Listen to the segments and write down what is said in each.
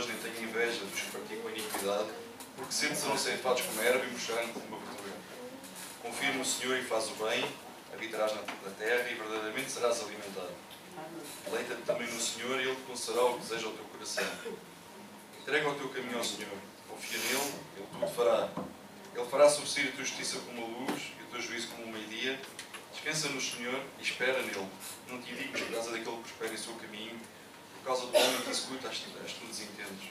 nem tenho inveja dos que praticam a iniquidade, porque sempre serão ceifados como erva e mostrando como uma verdura. Confia no Senhor e faz o bem, habitarás na terra e verdadeiramente serás alimentado. Leita-te também no Senhor e Ele te concederá o que deseja o teu coração. Entrega o teu caminho ao Senhor. Confia nele, Ele tudo fará. Ele fará subsistir a tua justiça como a luz e o teu juízo como o meio-dia. Descansa no Senhor e espera nele. Não te por causa daquele que prospera em seu caminho, por causa do homem que executa as, as tuas intentos.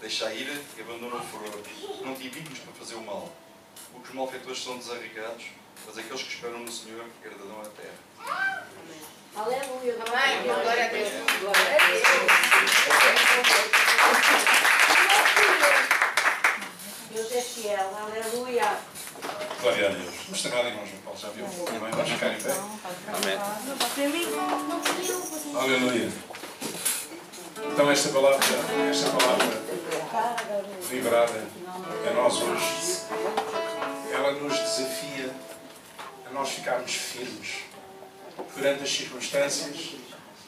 Deixa a ira e abandona o furor. Não te indignes para fazer o mal. Porque os malfeitores são desarrigados, mas aqueles que esperam no Senhor herdarão a terra. Aleluia. Amém. Glória a Deus. Deus é fiel. Aleluia. Glória a Deus. Vamos chegar ali, irmão João Paulo, já viu? Amém. Vamos ficar em pé. Aleluia. Então esta palavra, esta palavra liberada a nós hoje, ela nos desafia a nós ficarmos firmes perante as circunstâncias,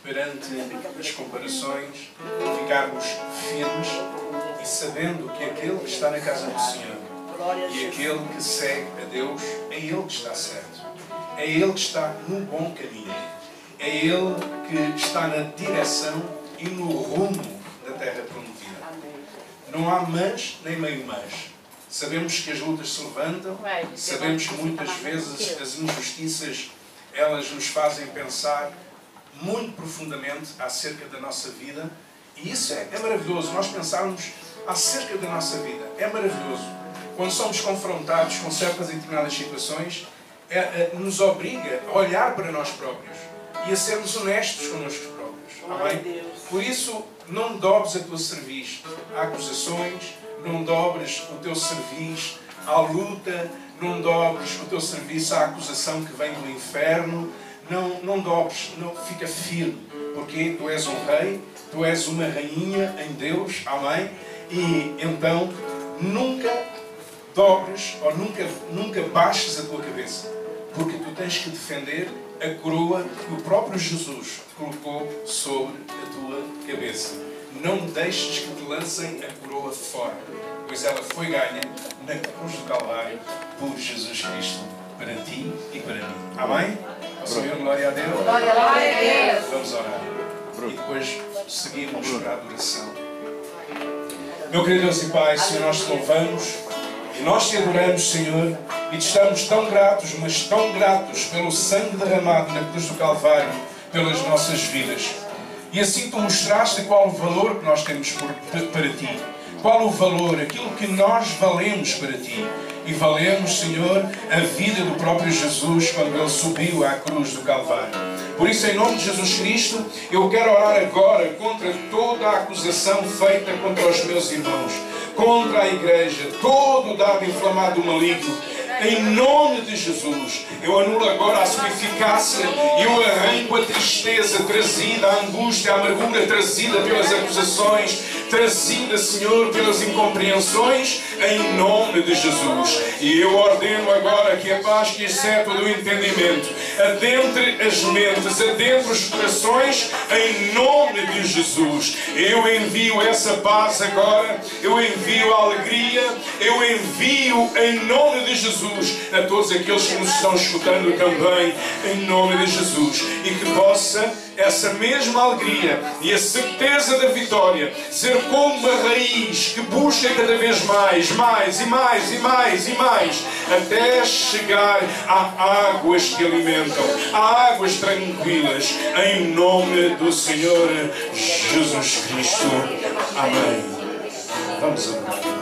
perante as comparações, ficarmos firmes e sabendo que aquele que está na casa do Senhor e aquele que segue a Deus, é Ele que está certo. É Ele que está no bom caminho. É Ele que está na direção e no rumo da terra prometida. Não há mas nem meio mas. Sabemos que as lutas se levantam, sabemos que muitas vezes as injustiças elas nos fazem pensar muito profundamente acerca da nossa vida e isso é, é maravilhoso. Nós pensarmos acerca da nossa vida é maravilhoso. Quando somos confrontados com certas e determinadas situações, é, é, nos obriga a olhar para nós próprios e a sermos honestos connosco próprios. Amém? Por isso, não dobres a tua cerviz a acusações, não dobres o teu cerviz à luta, não dobres o teu serviço à acusação que vem do inferno, não, não dobres, não, fica firme, porque tu és um rei, tu és uma rainha em Deus, amém? E então nunca dobres ou nunca, nunca baixes a tua cabeça, porque tu tens que defender a coroa que o próprio Jesus colocou sobre a tua cabeça. Não deixes que te lancem a coroa fora, pois ela foi ganha na cruz do Calvário por Jesus Cristo para ti e para mim. Amém? Ao Senhor, glória a Deus. Glória a Deus. Vamos orar. E depois seguimos para a adoração. Meu querido Deus e Pai, Senhor, nós te louvamos nós te adoramos, Senhor, e te estamos tão gratos, mas tão gratos pelo sangue derramado na cruz do Calvário pelas nossas vidas. E assim tu mostraste qual o valor que nós temos por, para ti. Qual o valor, aquilo que nós valemos para ti. E valemos, Senhor, a vida do próprio Jesus quando ele subiu à cruz do Calvário. Por isso, em nome de Jesus Cristo, eu quero orar agora contra toda a acusação feita contra os meus irmãos, contra a igreja, todo o dado inflamado do maligno. Em nome de Jesus, eu anulo agora a sua eficácia e eu arranco a tristeza trazida, a angústia, a amargura trazida pelas acusações, trazida, Senhor, pelas incompreensões, em nome de Jesus. E eu ordeno agora que a paz que excede todo o entendimento adentre as mentes, adentre os corações, em nome de Jesus. Eu envio essa paz agora, eu envio a alegria, eu envio em nome de Jesus Jesus, a todos aqueles que nos estão escutando também, em nome de Jesus, e que possa essa mesma alegria e a certeza da vitória ser como uma raiz que busca cada vez mais, mais e mais e mais e mais, até chegar a águas que alimentam, a águas tranquilas, em nome do Senhor Jesus Cristo. Amém. Vamos orar.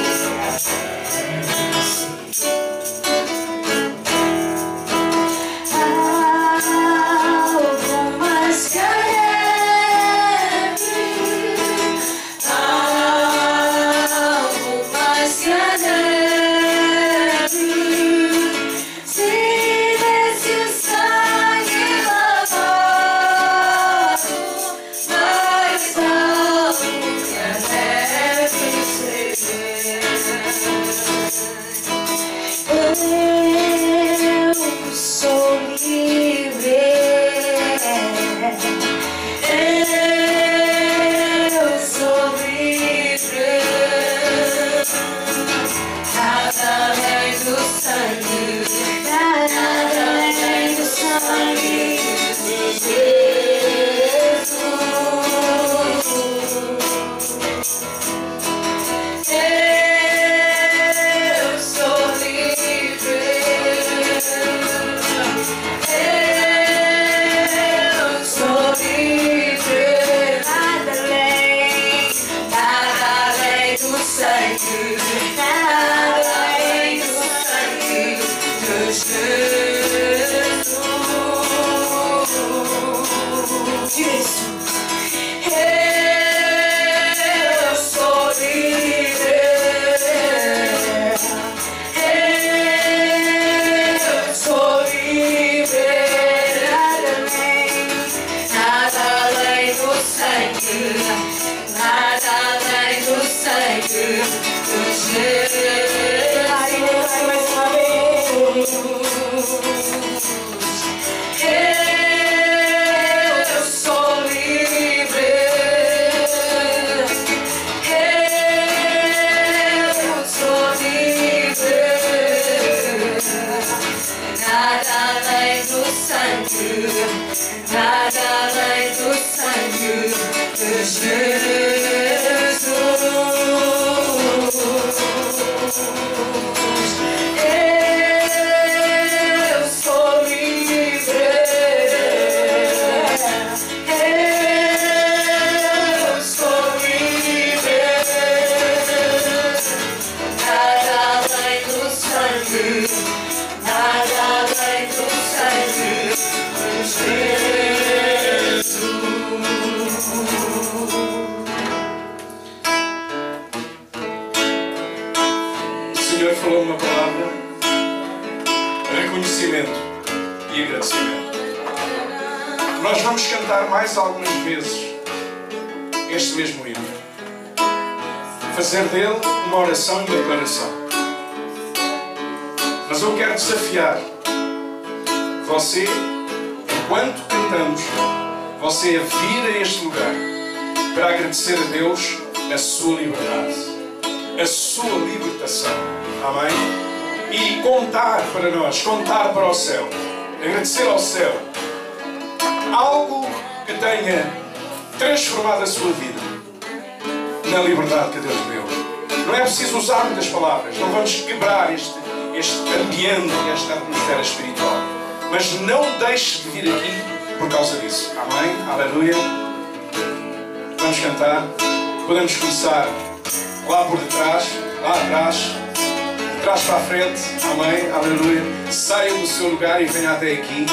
trás para a frente, amém, aleluia. Saiam do seu lugar e venham até aqui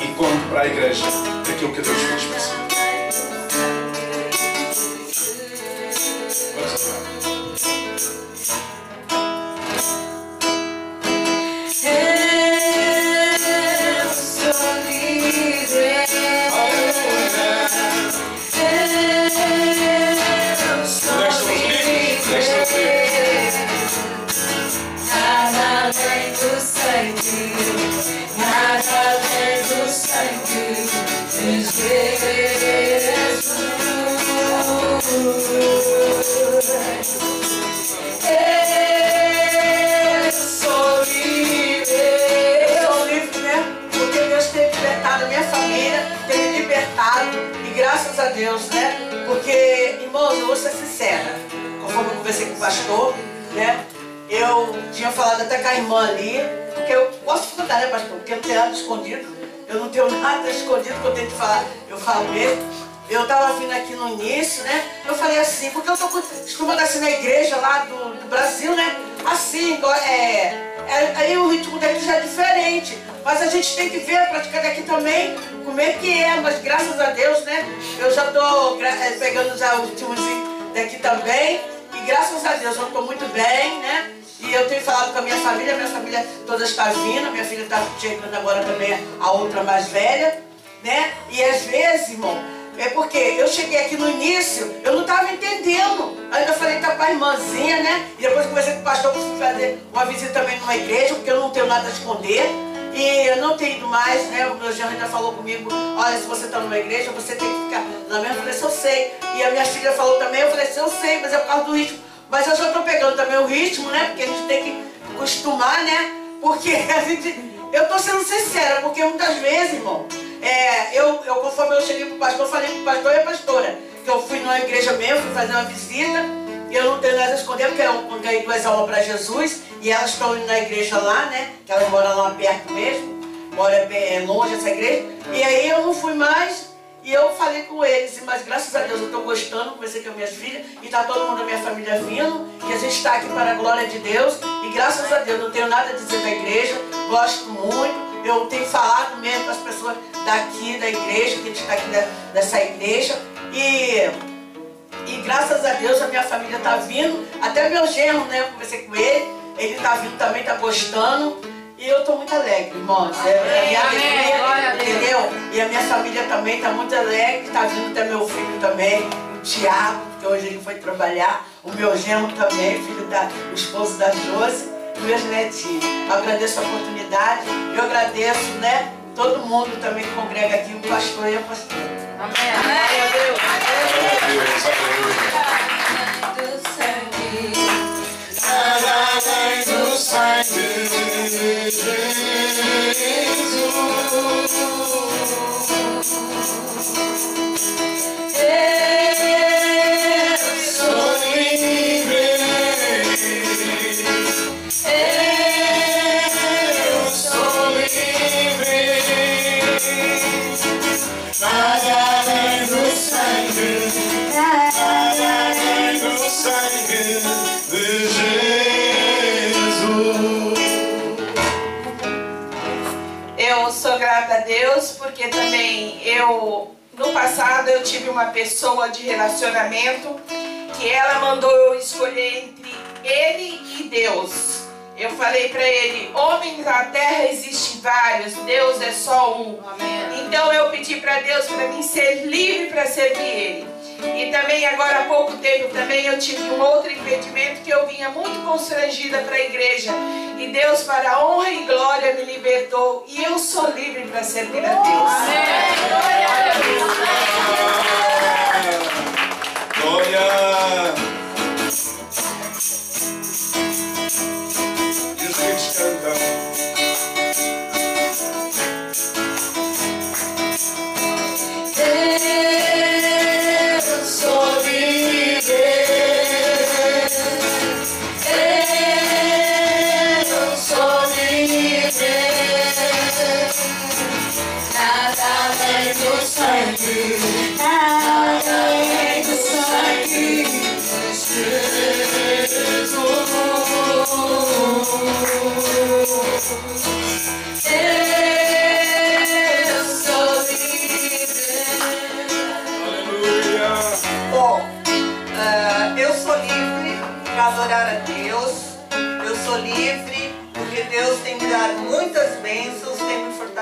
e conte para a igreja aquilo que Deus fez para. Deus, né? Porque, irmãos, eu vou ser sincera. Conforme eu conversei com o pastor, né? Eu tinha falado até com a irmã ali, porque eu de contar, né, pastor? Porque eu não tenho nada escondido. Eu não tenho nada escondido que eu tenho que falar. Eu falo mesmo. Eu tava vindo aqui no início, né? Eu falei assim, porque eu tô acostumada assim na igreja lá do, do Brasil, né? Assim, é, é, aí o ritmo daqui já é diferente. Mas a gente tem que ver, praticar daqui também, como é que é. Mas graças a Deus, né? Eu já gra- é, pegando já os ritmos daqui também. E graças a Deus eu tô muito bem, né? E eu tenho falado com a minha família, minha família toda está vindo, minha filha está chegando agora também, a outra mais velha, né? E às vezes, irmão, é porque eu cheguei aqui no início, eu não estava entendendo. Ainda falei tá com a irmãzinha, né? E depois conversei com o pastor, fui fazer uma visita também numa igreja, porque eu não tenho nada a esconder. E eu não tenho ido mais, né? O meu genro ainda falou comigo, olha, se você está numa igreja, você tem que ficar na mesma. Eu falei, eu sei. E a minha filha falou também, eu falei, eu sei, mas é por causa do ritmo. Mas eu já estou pegando também o ritmo, né? Porque a gente tem que acostumar, né? Porque a gente. Eu estou sendo sincera, porque muitas vezes, irmão, é, eu, eu, conforme eu cheguei pro pastor, falei pro pastor e a pastora, que eu fui numa igreja mesmo, fui fazer uma visita, e eu não tenho nada a esconder, porque eu ganhei duas almas para Jesus, e elas estão indo na igreja lá, né? Que elas moram lá perto mesmo, mora é longe essa igreja. E aí eu não fui mais, e eu falei com eles, mas graças a Deus eu estou gostando, conversei com as minhas filhas, e está todo mundo da minha família vindo, e a gente está aqui para a glória de Deus, e graças a Deus não tenho nada a dizer da igreja, gosto muito, eu tenho falado mesmo com as pessoas daqui da igreja, que a gente está aqui dessa igreja, e, e graças a Deus a minha família está vindo, até meu genro, né, eu conversei com ele, ele está vindo também, está gostando, e eu estou muito alegre, irmãos. É, a minha Amém, alegria, glória a Deus. entendeu? E a minha família também está muito alegre, está vindo até meu filho também, o Tiago, que hoje ele foi trabalhar, o meu genro também, filho da, o esposo da Josi, e meus netinhos. Eu agradeço a oportunidade, eu agradeço, né, todo mundo também que congrega aqui, o pastor e a pastora. Amém. Glória a Deus. Glória a Deus, aleluia. Do sangue. Nada além Deus porque também eu no passado eu tive uma pessoa de relacionamento que ela mandou eu escolher entre ele e Deus. Eu falei para ele, homens na terra existem vários, Deus é só um. Então eu pedi para Deus para mim ser livre para servir ele. E também agora há pouco tempo também eu tive um outro impedimento que eu vinha muito constrangida para a igreja. E Deus, para a honra e glória, me libertou. E eu sou livre para servir a Deus. Glória! E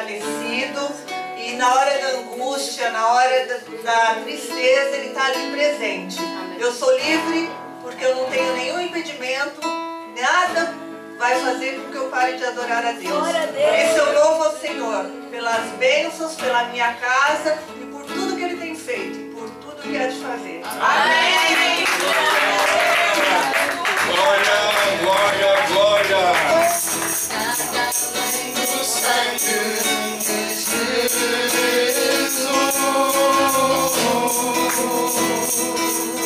fortalecido. E na hora da angústia, na hora da, da tristeza, Ele está ali presente. Eu sou livre porque eu não tenho nenhum impedimento, nada vai fazer com que eu pare de adorar a Deus. Glória a Deus. Por isso eu louvo ao Senhor pelas bênçãos, pela minha casa e por tudo que Ele tem feito e por tudo que há de fazer. Amém. Glória, glória, glória! Nada Jesus.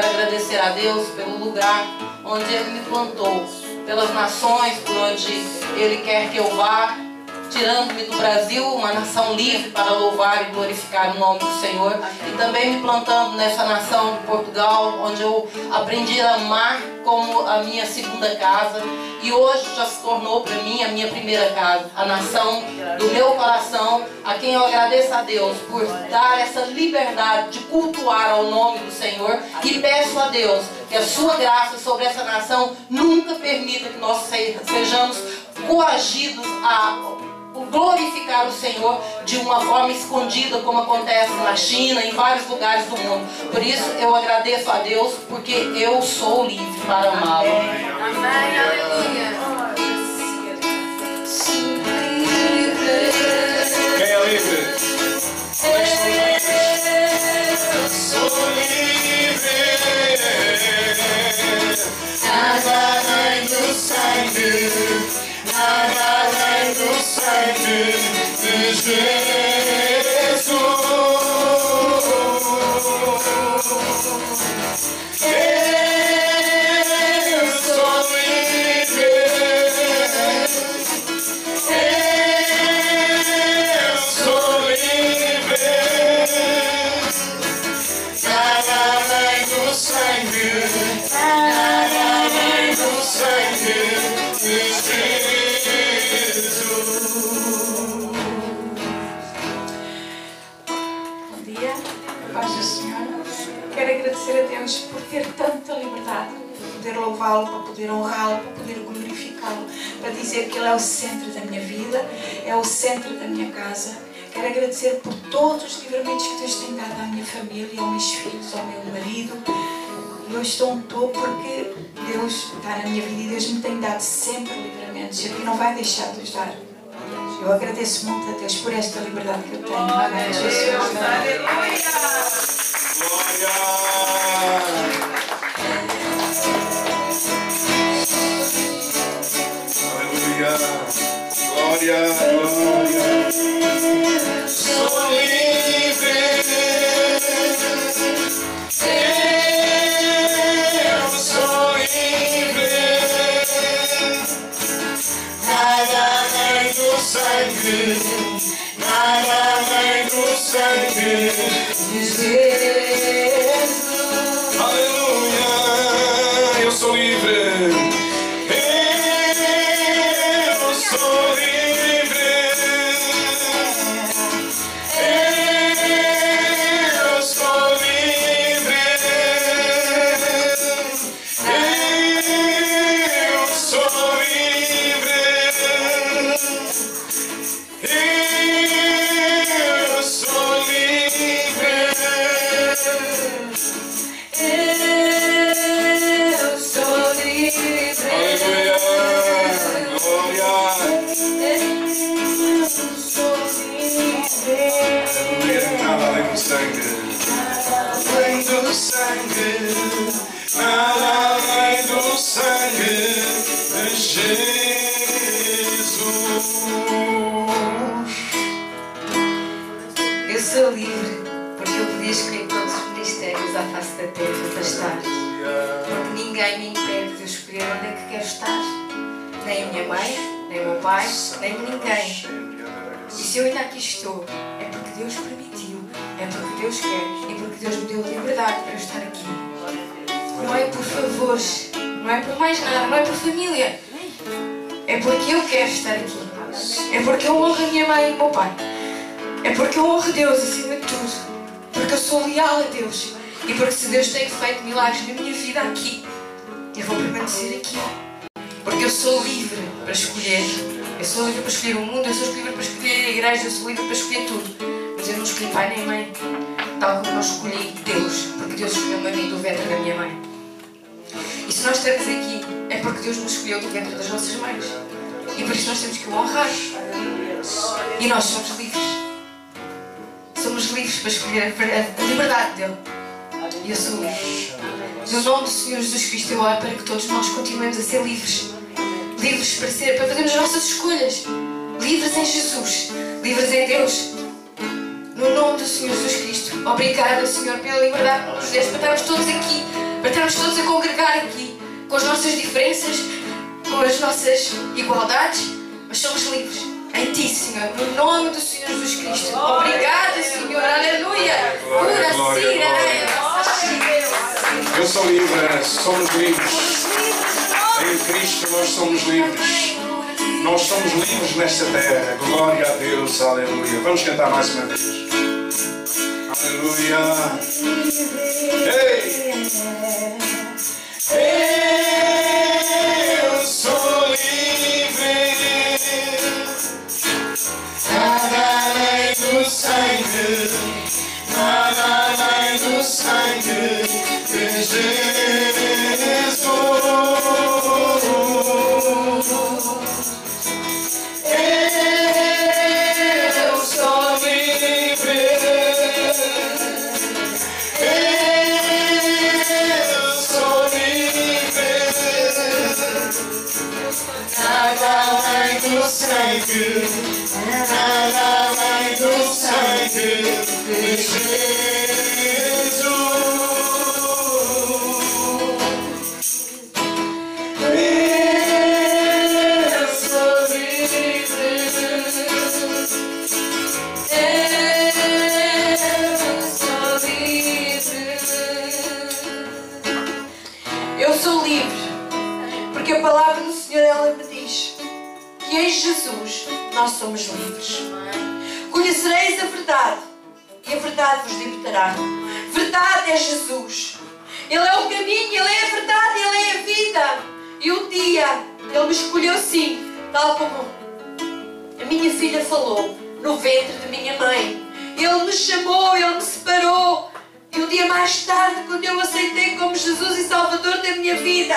Quero agradecer a Deus pelo lugar onde Ele me plantou, pelas nações por onde Ele quer que eu vá, tirando-me do Brasil, uma nação livre para louvar e glorificar o nome do Senhor, e também me plantando nessa nação de Portugal, onde eu aprendi a amar como a minha segunda casa, e hoje já se tornou para mim a minha primeira casa, a nação do meu coração, a quem eu agradeço a Deus por dar essa liberdade de cultuar ao nome do Senhor. E peço a Deus que a sua graça sobre essa nação nunca permita que nós se- sejamos coagidos a glorificar o Senhor de uma forma escondida, como acontece na China, em vários lugares do mundo. Por isso eu agradeço a Deus, porque eu sou livre para amá-lo. Amém, aleluia. Quem é livre? Eu sou livre. Do sangue, Jesus. Poder louvá-lo, para poder honrá-lo, para poder glorificá-lo, para dizer que Ele é o centro da minha vida, é o centro da minha casa. Quero agradecer por todos os livramentos que Deus tem dado à minha família, aos meus filhos, ao meu marido. E eu estou onde estou porque Deus está na minha vida e Deus me tem dado sempre livramentos e não vai deixar de os dar. Eu agradeço muito a Deus por esta liberdade que eu tenho. Amém. Jesus. Aleluia! Glória! Glória, glória. Mais nada, não é por família. É porque eu quero estar aqui. É porque eu honro a minha mãe e o meu pai. É porque eu honro Deus acima de tudo. Porque eu sou leal a Deus. E porque se Deus tem feito milagres na minha vida aqui, eu vou permanecer aqui. Porque eu sou livre para escolher. Eu sou livre para escolher o mundo, eu sou livre para escolher a igreja, eu sou livre para escolher tudo. Mas eu não escolhi pai nem mãe. Tal como eu escolhi Deus. Porque Deus escolheu-me a mim do ventre da minha mãe. E se nós estamos aqui, é porque Deus nos escolheu do ventre das nossas mães. E por isso nós temos que o honrar. E nós somos livres. Somos livres para escolher a liberdade dele. Livre. No nome do Senhor Jesus Cristo, eu oro para que todos nós continuemos a ser livres. Livres para, ser, para fazermos as nossas escolhas. Livres em Jesus. Livres em Deus. No nome do Senhor Jesus Cristo. Obrigada, Senhor, pela liberdade que nos deste para estarmos todos aqui. Para estarmos todos a congregar aqui. Com as nossas diferenças, com as nossas igualdades. Mas somos livres. Em Ti, Senhor. No nome do Senhor Jesus Cristo. Obrigada, Senhor. Aleluia. Pura cira, Eu sou livre, somos livres. Em Cristo nós somos livres. Nós somos livres nesta terra. Glória a Deus, aleluia. Vamos cantar mais uma vez. Sangue. Nada além do sangue de Jesus. Verdade é Jesus. Ele é o caminho, Ele é a verdade, Ele é a vida. E um dia Ele me escolheu sim, tal como a minha filha falou, no ventre de minha mãe. Ele me chamou, Ele me separou. E um dia mais tarde, quando eu aceitei como Jesus e Salvador da minha vida,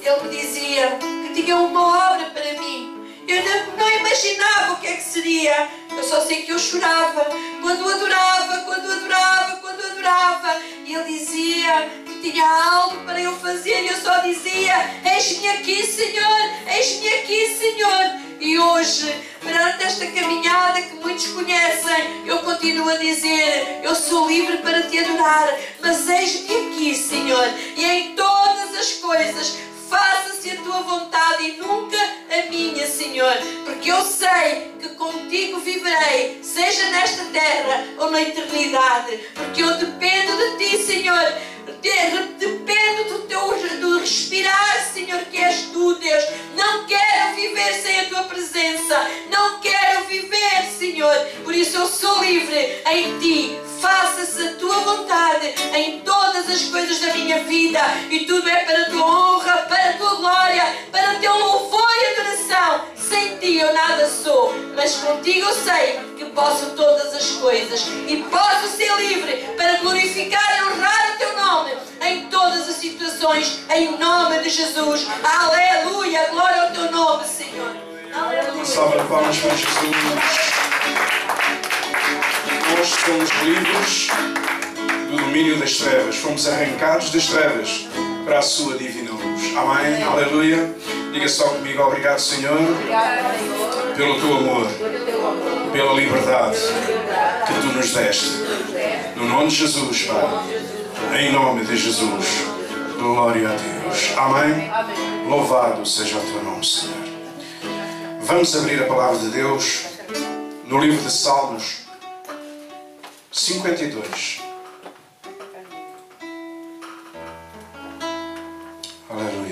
Ele me dizia que tinha uma obra para mim. Eu não, não imaginava o que é que seria. Eu só sei que eu chorava quando adorava, quando adorava, quando adorava. E ele dizia que tinha algo para eu fazer e eu só dizia: Eis-me aqui, Senhor, eis-me aqui, Senhor. E hoje, perante esta caminhada que muitos conhecem, eu continuo a dizer: Eu sou livre para te adorar, mas eis-me aqui, Senhor, e em todas as coisas faça-se a tua vontade e nunca a minha, Senhor, porque eu sei que contigo viverei, seja nesta terra ou na eternidade, porque eu dependo de ti, Senhor. De- Dependo do teu do respirar, Senhor, que és tu, Deus. Não quero viver sem a tua presença. Não quero viver, Senhor. Por isso eu sou livre em ti. Faça-se a tua vontade em todas as coisas da minha vida. E tudo é para a tua honra, para a tua glória, para o teu louvor e adoração. Sem ti eu nada sou, mas contigo eu sei que posso todas as coisas e posso ser livre para glorificar e honrar o teu nome em todas as situações, em nome de Jesus. Aleluia, glória ao teu nome, Senhor. Aleluia. de palmas para Jesus. Nós somos livres do domínio das trevas. Fomos arrancados das trevas para a sua divina luz. Amém. Aleluia. Diga só comigo, obrigado, Senhor, pelo teu amor, pela liberdade que tu nos deste. No nome de Jesus, Pai. Em nome de Jesus. Glória a Deus. Amém. Louvado seja o teu nome, Senhor. Vamos abrir a palavra de Deus no livro de Salmos 52. Aleluia.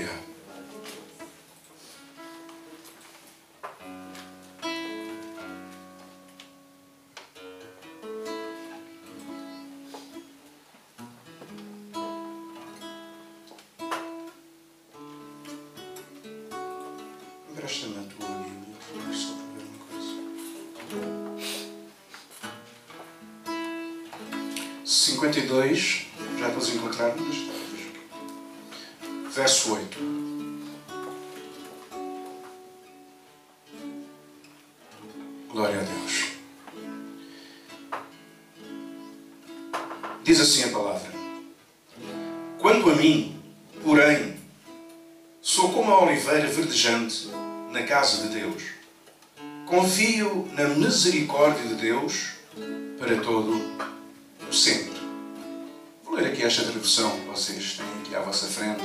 Empresta-me a tua Bíblia, por favor, só para ver uma coisa. 52, já a encontrar palavras. Verso 8. Glória a Deus. Diz assim a palavra: Quanto a mim, porém, sou como a oliveira verdejante na casa de Deus. Confio na misericórdia de Deus para todo o sempre. Vou ler aqui esta tradução que vocês têm aqui à vossa frente.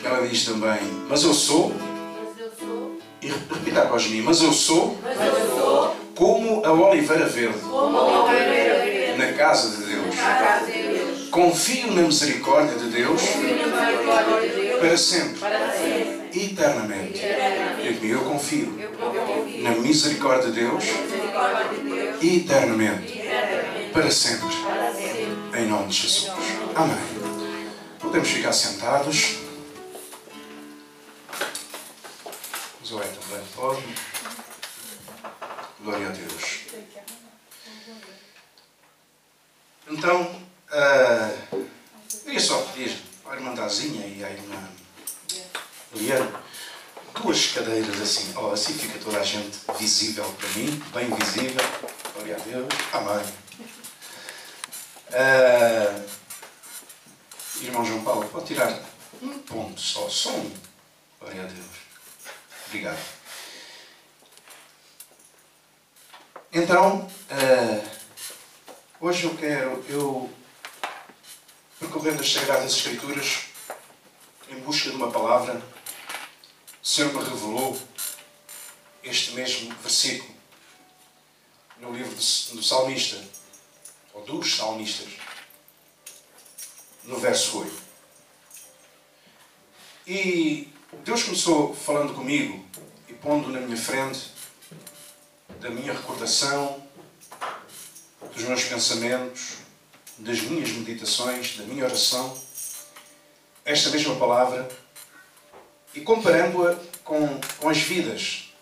Que ela diz também: Mas eu sou, Mas eu sou, e repita após mim: Mas eu sou mas eu sou como a oliveira verde como a oliveira verde na casa de Deus. na casa de Deus. Confio na misericórdia de Deus Confio na misericórdia de Deus para sempre, para sempre. Eternamente. Eternamente. Eu confio Eu confio na misericórdia de Deus misericórdia de Deus eternamente, eternamente. para sempre. Para sempre. Em nome de Jesus. Amém. Podemos ficar sentados. Zoé também pode. Glória a Deus. Então, ah, queria só pedir à irmã Dazinha e à irmã Liane duas cadeiras assim, oh, assim fica toda a gente visível para mim, bem visível. Glória a Deus. Amém. Ah, irmão João Paulo, pode tirar um ponto só, só um. Glória a Deus. Obrigado. Então, ah, hoje eu quero, eu, percorrendo as Sagradas Escrituras, em busca de uma palavra, o Senhor me revelou este mesmo versículo no livro do salmista, ou dos salmistas, no verso 8. E Deus começou falando comigo e pondo na minha frente da minha recordação, dos meus pensamentos, das minhas meditações, da minha oração, esta mesma palavra e comparando-a com, com as vidas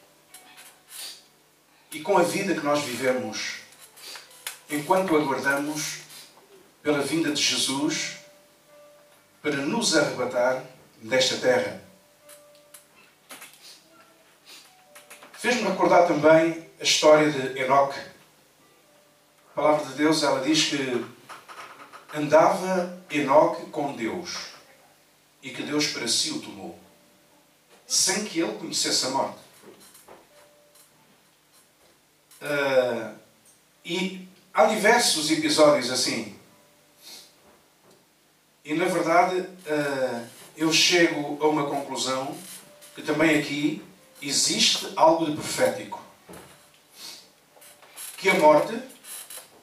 e com a vida que nós vivemos enquanto aguardamos pela vinda de Jesus para nos arrebatar desta terra. Fez-me recordar também a história de Enoque. A palavra de Deus ela diz que andava Enoque com Deus e que Deus para si o tomou, sem que ele conhecesse a morte. Ah, e há diversos episódios assim. E na verdade ah, eu chego a uma conclusão que também aqui existe algo de profético. Que a morte,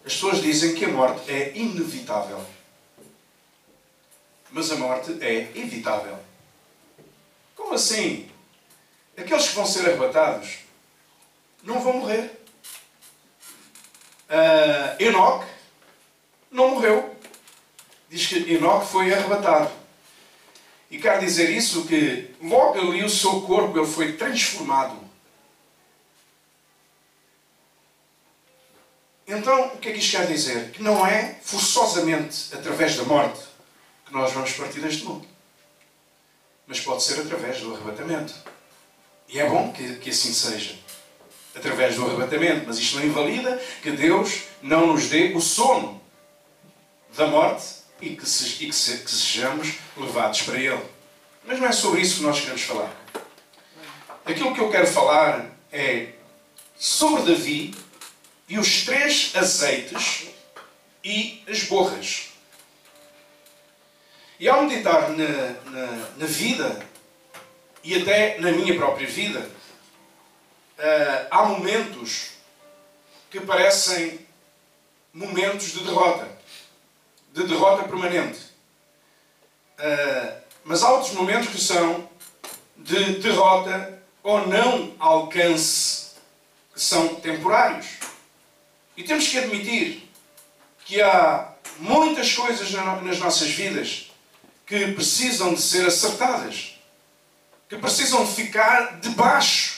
as pessoas dizem que a morte é inevitável. Mas a morte é evitável. Como assim? Aqueles que vão ser arrebatados não vão morrer. Enoque não morreu. Diz que Enoque foi arrebatado. E quer dizer isso que logo ali o seu corpo ele foi transformado. Então, o que é que isto quer dizer? Que não é forçosamente através da morte que nós vamos partir deste mundo. Mas pode ser através do arrebatamento. E é bom que, que assim seja. Através do arrebatamento. Mas isto não invalida que Deus não nos dê o sono da morte e que, se, e que, se, que sejamos levados para Ele. Mas não é sobre isso que nós queremos falar. Aquilo que eu quero falar é sobre Davi e os três azeites e as borras. E ao meditar na, na, na vida e até na minha própria vida, ah, há momentos que parecem momentos de derrota, de derrota permanente. Ah, mas há outros momentos que são de derrota ou não alcance, que são temporários. E temos que admitir que há muitas coisas nas nossas vidas que precisam de ser acertadas, que precisam de ficar debaixo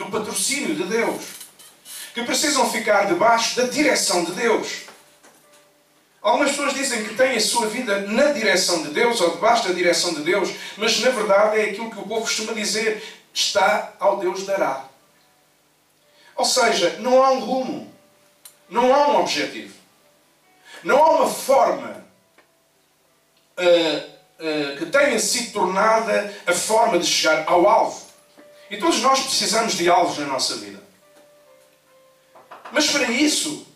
do patrocínio de Deus, que precisam ficar debaixo da direção de Deus. Algumas pessoas dizem que têm a sua vida na direção de Deus ou debaixo da direção de Deus, mas na verdade é aquilo que o povo costuma dizer: está ao Deus dará. Ou seja, não há um rumo, não há um objetivo, não há uma forma uh, uh, que tenha sido tornada a forma de chegar ao alvo. E todos nós precisamos de alvos na nossa vida. Mas para isso,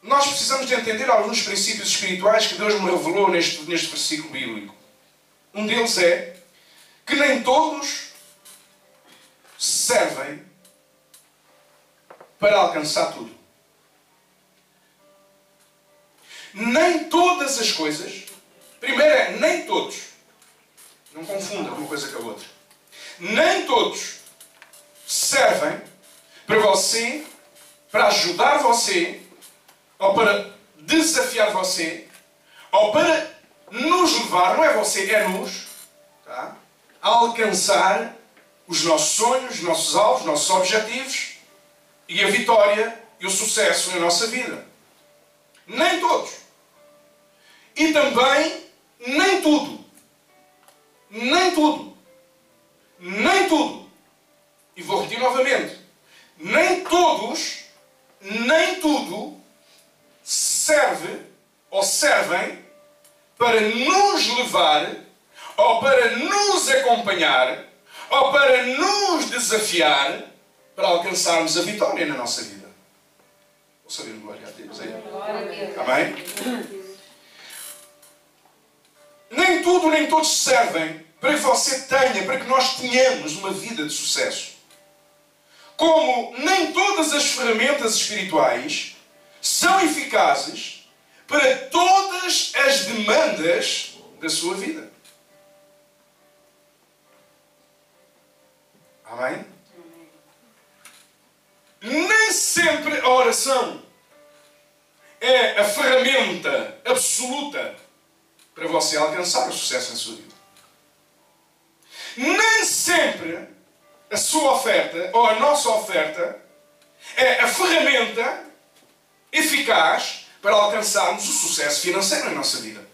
nós precisamos de entender alguns princípios espirituais que Deus me revelou neste, neste versículo bíblico. Um deles é que nem todos servem para alcançar tudo. Nem todas as coisas, primeiro é nem todos, não confunda uma coisa com a outra, nem todos servem para você, para ajudar você ou para desafiar você, ou para nos levar, não é você, é nos, tá? a alcançar os nossos sonhos, os nossos alvos, os nossos objetivos e a vitória e o sucesso na nossa vida. Nem todos. E também nem tudo. Nem tudo. Nem tudo. E vou repetir novamente. Nem todos, nem tudo serve ou servem para nos levar ou para nos acompanhar ou para nos desafiar para alcançarmos a vitória na nossa vida. Vou saber glória a Deus aí. Amém? Nem tudo nem todos servem para que você tenha, para que nós tenhamos uma vida de sucesso. Como nem todas as ferramentas espirituais são eficazes para todas as demandas da sua vida. Amém? Nem sempre a oração é a ferramenta absoluta para você alcançar o sucesso na sua vida. Nem sempre a sua oferta ou a nossa oferta é a ferramenta eficaz para alcançarmos o sucesso financeiro na nossa vida.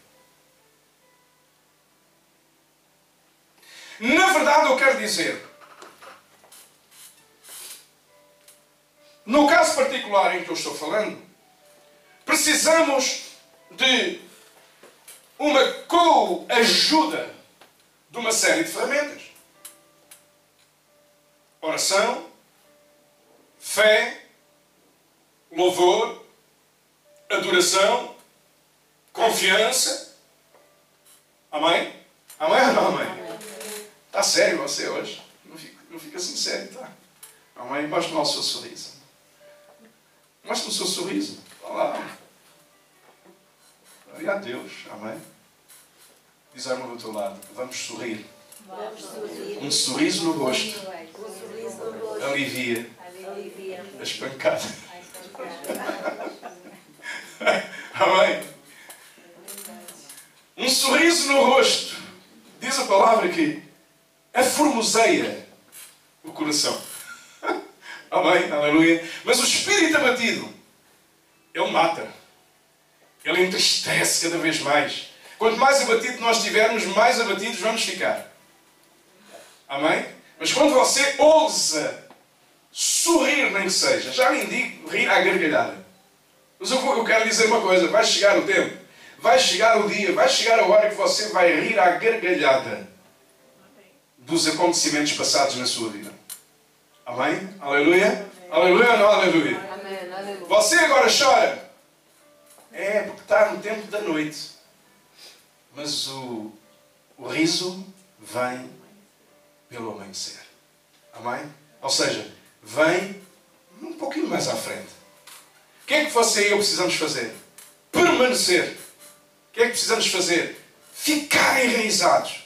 Na verdade, eu quero dizer, no caso particular em que eu estou falando, precisamos de uma co-ajuda de uma série de ferramentas. Oração, fé, louvor, adoração, confiança. Amém? Amém ou não amém? Está sério você hoje? Não fica, não fica assim sério, tá? Amém? Mostre lá o seu sorriso. Mostre o seu sorriso. Olá. Glória a Deus. Amém? Diz a irmã do teu lado. Vamos sorrir. Um sorriso no rosto alivia as pancadas. Amém? Um sorriso no rosto. Diz a palavra que aformoseia o coração. Amém? Aleluia. Mas o espírito abatido, ele mata. Ele entristece cada vez mais. Quanto mais abatido nós estivermos, mais abatidos vamos ficar. Amém? Mas quando você ousa sorrir, nem que seja, já nem digo rir à gargalhada. Mas eu, vou- eu quero dizer uma coisa: vai chegar o tempo, vai chegar o dia, vai chegar a hora que você vai rir à gargalhada dos acontecimentos passados na sua vida. Amém? Aleluia? Aleluia ou não aleluia? Amém. Aleluia. Você agora chora. É porque está no tempo da noite. Mas o, o riso vem pelo amanhecer. Amém? Ou seja, vem um pouquinho mais à frente. O que é que você e eu precisamos fazer? Permanecer. O que é que precisamos fazer? Ficar enraizados.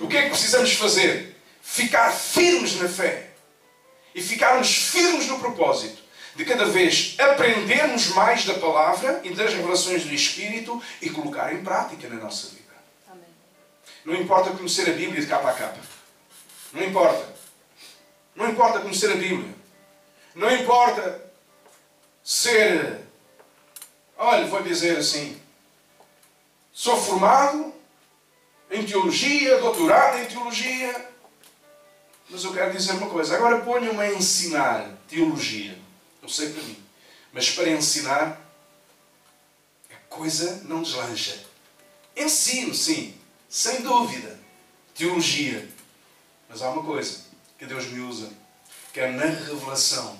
O que é que precisamos fazer? Ficar firmes na fé. E ficarmos firmes no propósito de cada vez aprendermos mais da palavra e das revelações do Espírito e colocar em prática na nossa vida. Não importa conhecer a Bíblia de capa a capa. Não importa. Não importa conhecer a Bíblia. Não importa ser. Olha, vou dizer assim. Sou formado em teologia, doutorado em teologia. Mas eu quero dizer uma coisa. Agora ponham-me a ensinar teologia. Eu sei para mim. Mas para ensinar, a coisa não deslancha. Ensino, sim. Sem dúvida. Teologia. Mas há uma coisa que Deus me usa. Que é na revelação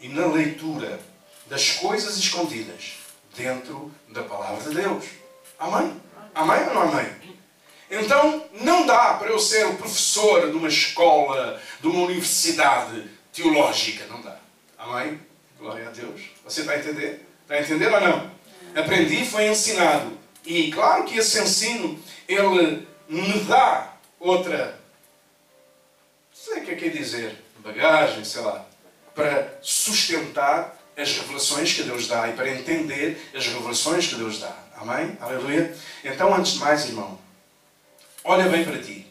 e na leitura das coisas escondidas dentro da palavra de Deus. Amém? Amém ou não amém? Então, não dá para eu ser o professor de uma escola, de uma universidade teológica. Não dá. Amém? Glória a Deus. Você está a entender? Está a entender ou não? Aprendi, foi ensinado. E claro que esse ensino, ele me dá outra, sei o que é que é dizer, bagagem, sei lá, para sustentar as revelações que Deus dá e para entender as revelações que Deus dá. Amém? Aleluia? Então, antes de mais, irmão, olha bem para ti.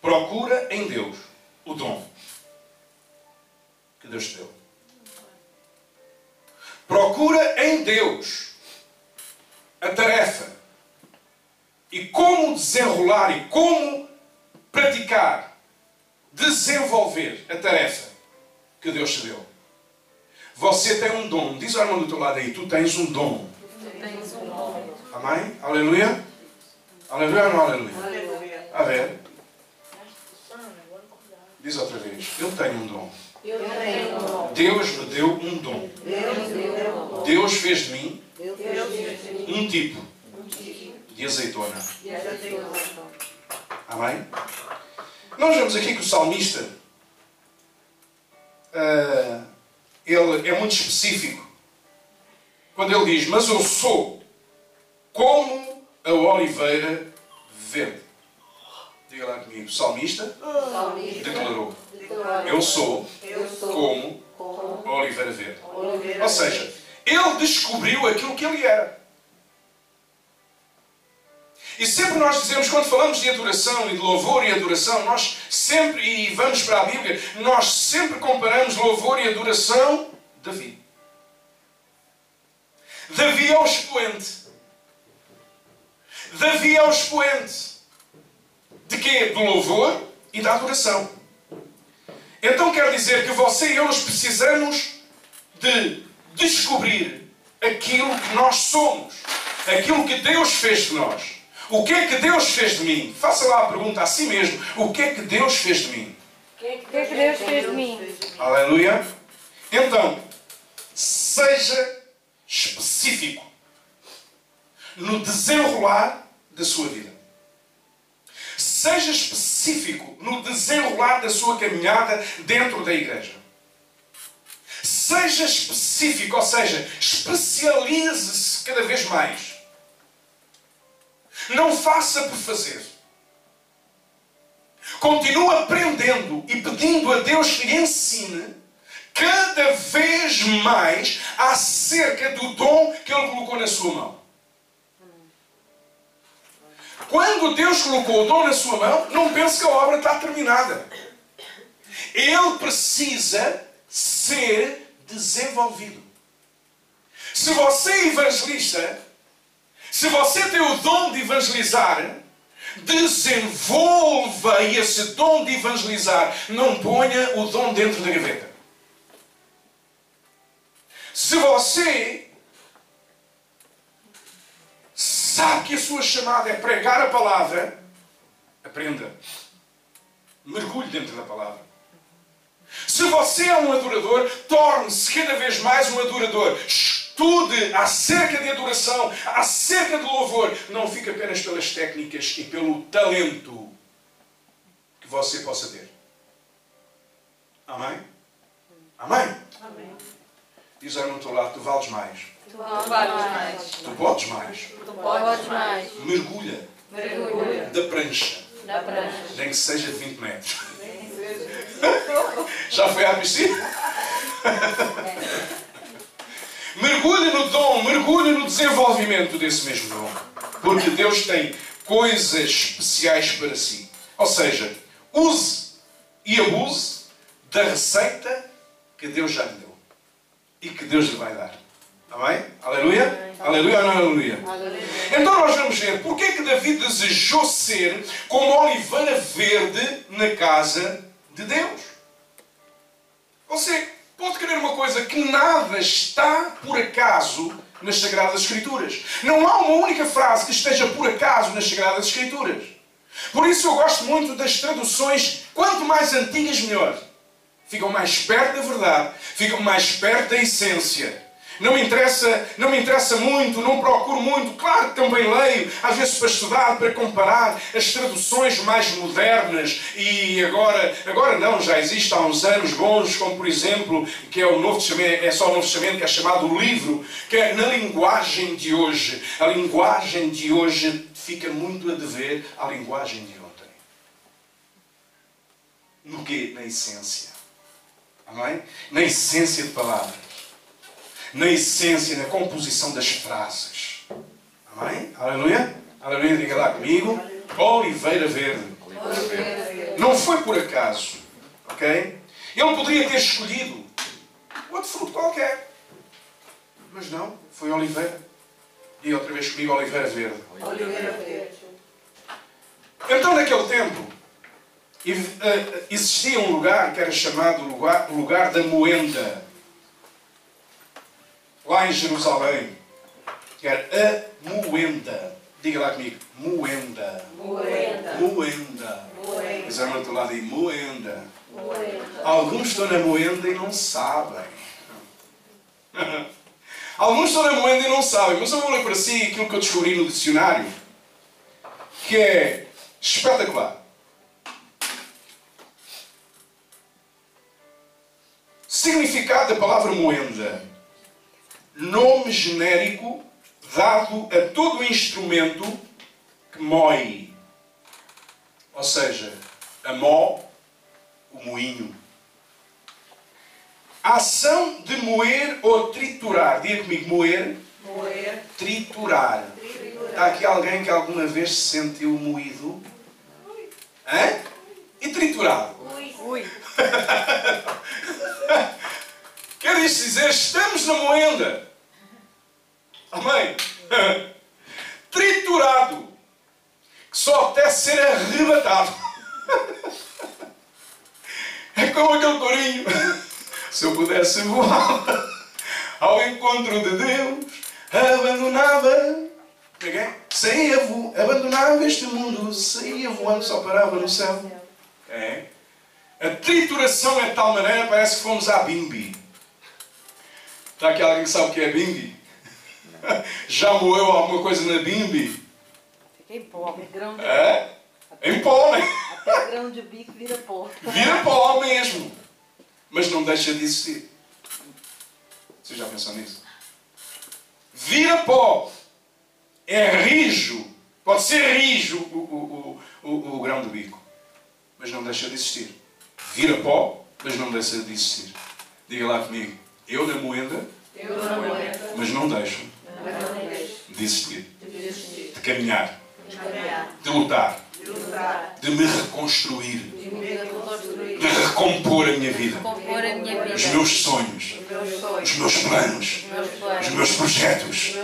Procura em Deus o dom que Deus te deu. Procura em Deus a tarefa e como desenrolar e como praticar, desenvolver a tarefa que Deus te deu. Você tem um dom. Diz ao irmão do teu lado aí, tu tens um dom. Amém? Aleluia? Aleluia ou não aleluia? A ver. Diz outra vez. Eu tenho um dom. Deus me deu um dom. Deus fez de mim um tipo azeitona. Amém? Nós vemos aqui que o salmista ah, ele é muito específico quando ele diz: Mas eu sou como a oliveira verde. Diga lá comigo, o salmista declarou: Eu sou como a oliveira verde. Ou seja, ele descobriu aquilo que ele era. E sempre nós dizemos, quando falamos de adoração e de louvor e adoração, nós sempre, e vamos para a Bíblia, nós sempre comparamos louvor e adoração Davi. Davi é o expoente. Davi é o expoente. De quê? Do louvor e da adoração. Então quer dizer que você e eu precisamos de descobrir aquilo que nós somos. Aquilo que Deus fez de nós. O que é que Deus fez de mim? Faça lá a pergunta a si mesmo. O que é que Deus fez de mim? O que é que Deus fez de mim? Aleluia. Então, seja específico no desenrolar da sua vida. Seja específico no desenrolar da sua caminhada dentro da igreja. Seja específico, ou seja, especialize-se cada vez mais. Não faça por fazer. Continue aprendendo e pedindo a Deus que lhe ensine cada vez mais acerca do dom que Ele colocou na sua mão. Quando Deus colocou o dom na sua mão, não pense que a obra está terminada. Ele precisa ser desenvolvido. Se você é evangelista, se você tem o dom de evangelizar, desenvolva esse dom de evangelizar. Não ponha o dom dentro da gaveta. Se você sabe que a sua chamada é pregar a palavra, aprenda. Mergulhe dentro da palavra. Se você é um adorador, torne-se cada vez mais um adorador. Estude acerca de adoração, acerca de louvor. Não fique apenas pelas técnicas e pelo talento que você possa ter. Amém? Amém? Amém. Diz ao teu lado, tu vales mais. Tu vales mais. Tu podes mais. Tu podes mais. Mergulha Mergulha da prancha, da prancha. nem que seja de 20 metros. Já foi à piscina? Mergulhe no dom, mergulhe no desenvolvimento desse mesmo dom. Porque Deus tem coisas especiais para si. Ou seja, use e abuse da receita que Deus já lhe deu. E que Deus lhe vai dar. Amém? Aleluia? Aleluia ou não aleluia? Então nós vamos ver porque é que Davi desejou ser como oliveira verde na casa de Deus. Você pode querer uma coisa que nada está por acaso nas Sagradas Escrituras. Não há uma única frase que esteja por acaso nas Sagradas Escrituras. Por isso eu gosto muito das traduções, quanto mais antigas, melhor. Ficam mais perto da verdade, ficam mais perto da essência. Não me interessa, não me interessa muito, não procuro muito. Claro que também leio, às vezes para estudar, para comparar as traduções mais modernas e agora, agora não, já existe há uns anos bons, como por exemplo, que é o Novo Testamento, é só o Novo Testamento que é chamado o livro, que é na linguagem de hoje. A linguagem de hoje fica muito a dever à linguagem de ontem. No quê? Na essência. Amém? Na essência de palavras na essência, na composição das frases. Amém? Aleluia? Aleluia, diga lá comigo. Oliveira verde. Não foi por acaso. Ok? Ele poderia ter escolhido outro fruto qualquer. Mas não, foi oliveira. E outra vez comigo, oliveira verde. Oliveira verde. Então, naquele tempo, existia um lugar que era chamado lugar, lugar da moenda lá em Jerusalém, que era a moenda. Diga lá comigo, moenda. Moenda. Moenda. Moenda. Diz ao outro lado aí, moenda. Moenda. Alguns estão na moenda e não sabem. Alguns estão na moenda e não sabem, mas eu vou ler para si aquilo que eu descobri no dicionário, que é espetacular. Significado da palavra moenda nome genérico dado a todo instrumento que moe. Ou seja, a mó, o moinho. A ação de moer ou triturar. Diga comigo, moer, Moer. triturar. Está aqui alguém que alguma vez se sentiu moído? Hã? E triturado? Ui. Quer isto dizer, estamos na moenda. Amém? Triturado. Que só apetece ser arrebatado. É como aquele corinho. Se eu pudesse voar ao encontro de Deus, abandonava. Ninguém? Saía vo... abandonava este mundo, saía voando, só parava no céu. É. A trituração é de tal maneira, parece que fomos à bimbi. Está aqui alguém que sabe o que é bimbi? Já moeu alguma coisa na bimbi? Fiquei pobre. Grão de, É? Em pó, né? até grão de bico vira pó. Vira pó mesmo. Mas não deixa de existir. Você já pensou nisso? Vira pó. É rijo. Pode ser rijo o, o, o, o, o grão de bico. Mas não deixa de existir. Vira pó, mas não deixa de existir. Diga lá comigo. Eu na moenda, Eu não aguento. mas não deixo Não deixo de existir. de caminhar. De caminhar. De lutar. De lutar. De me reconstruir. De me reconstruir. De recompor a minha vida. Compor a minha vida. Os meus sonhos. Os meus sonhos. Os meus planos. Os meus Os planos. meus projetos.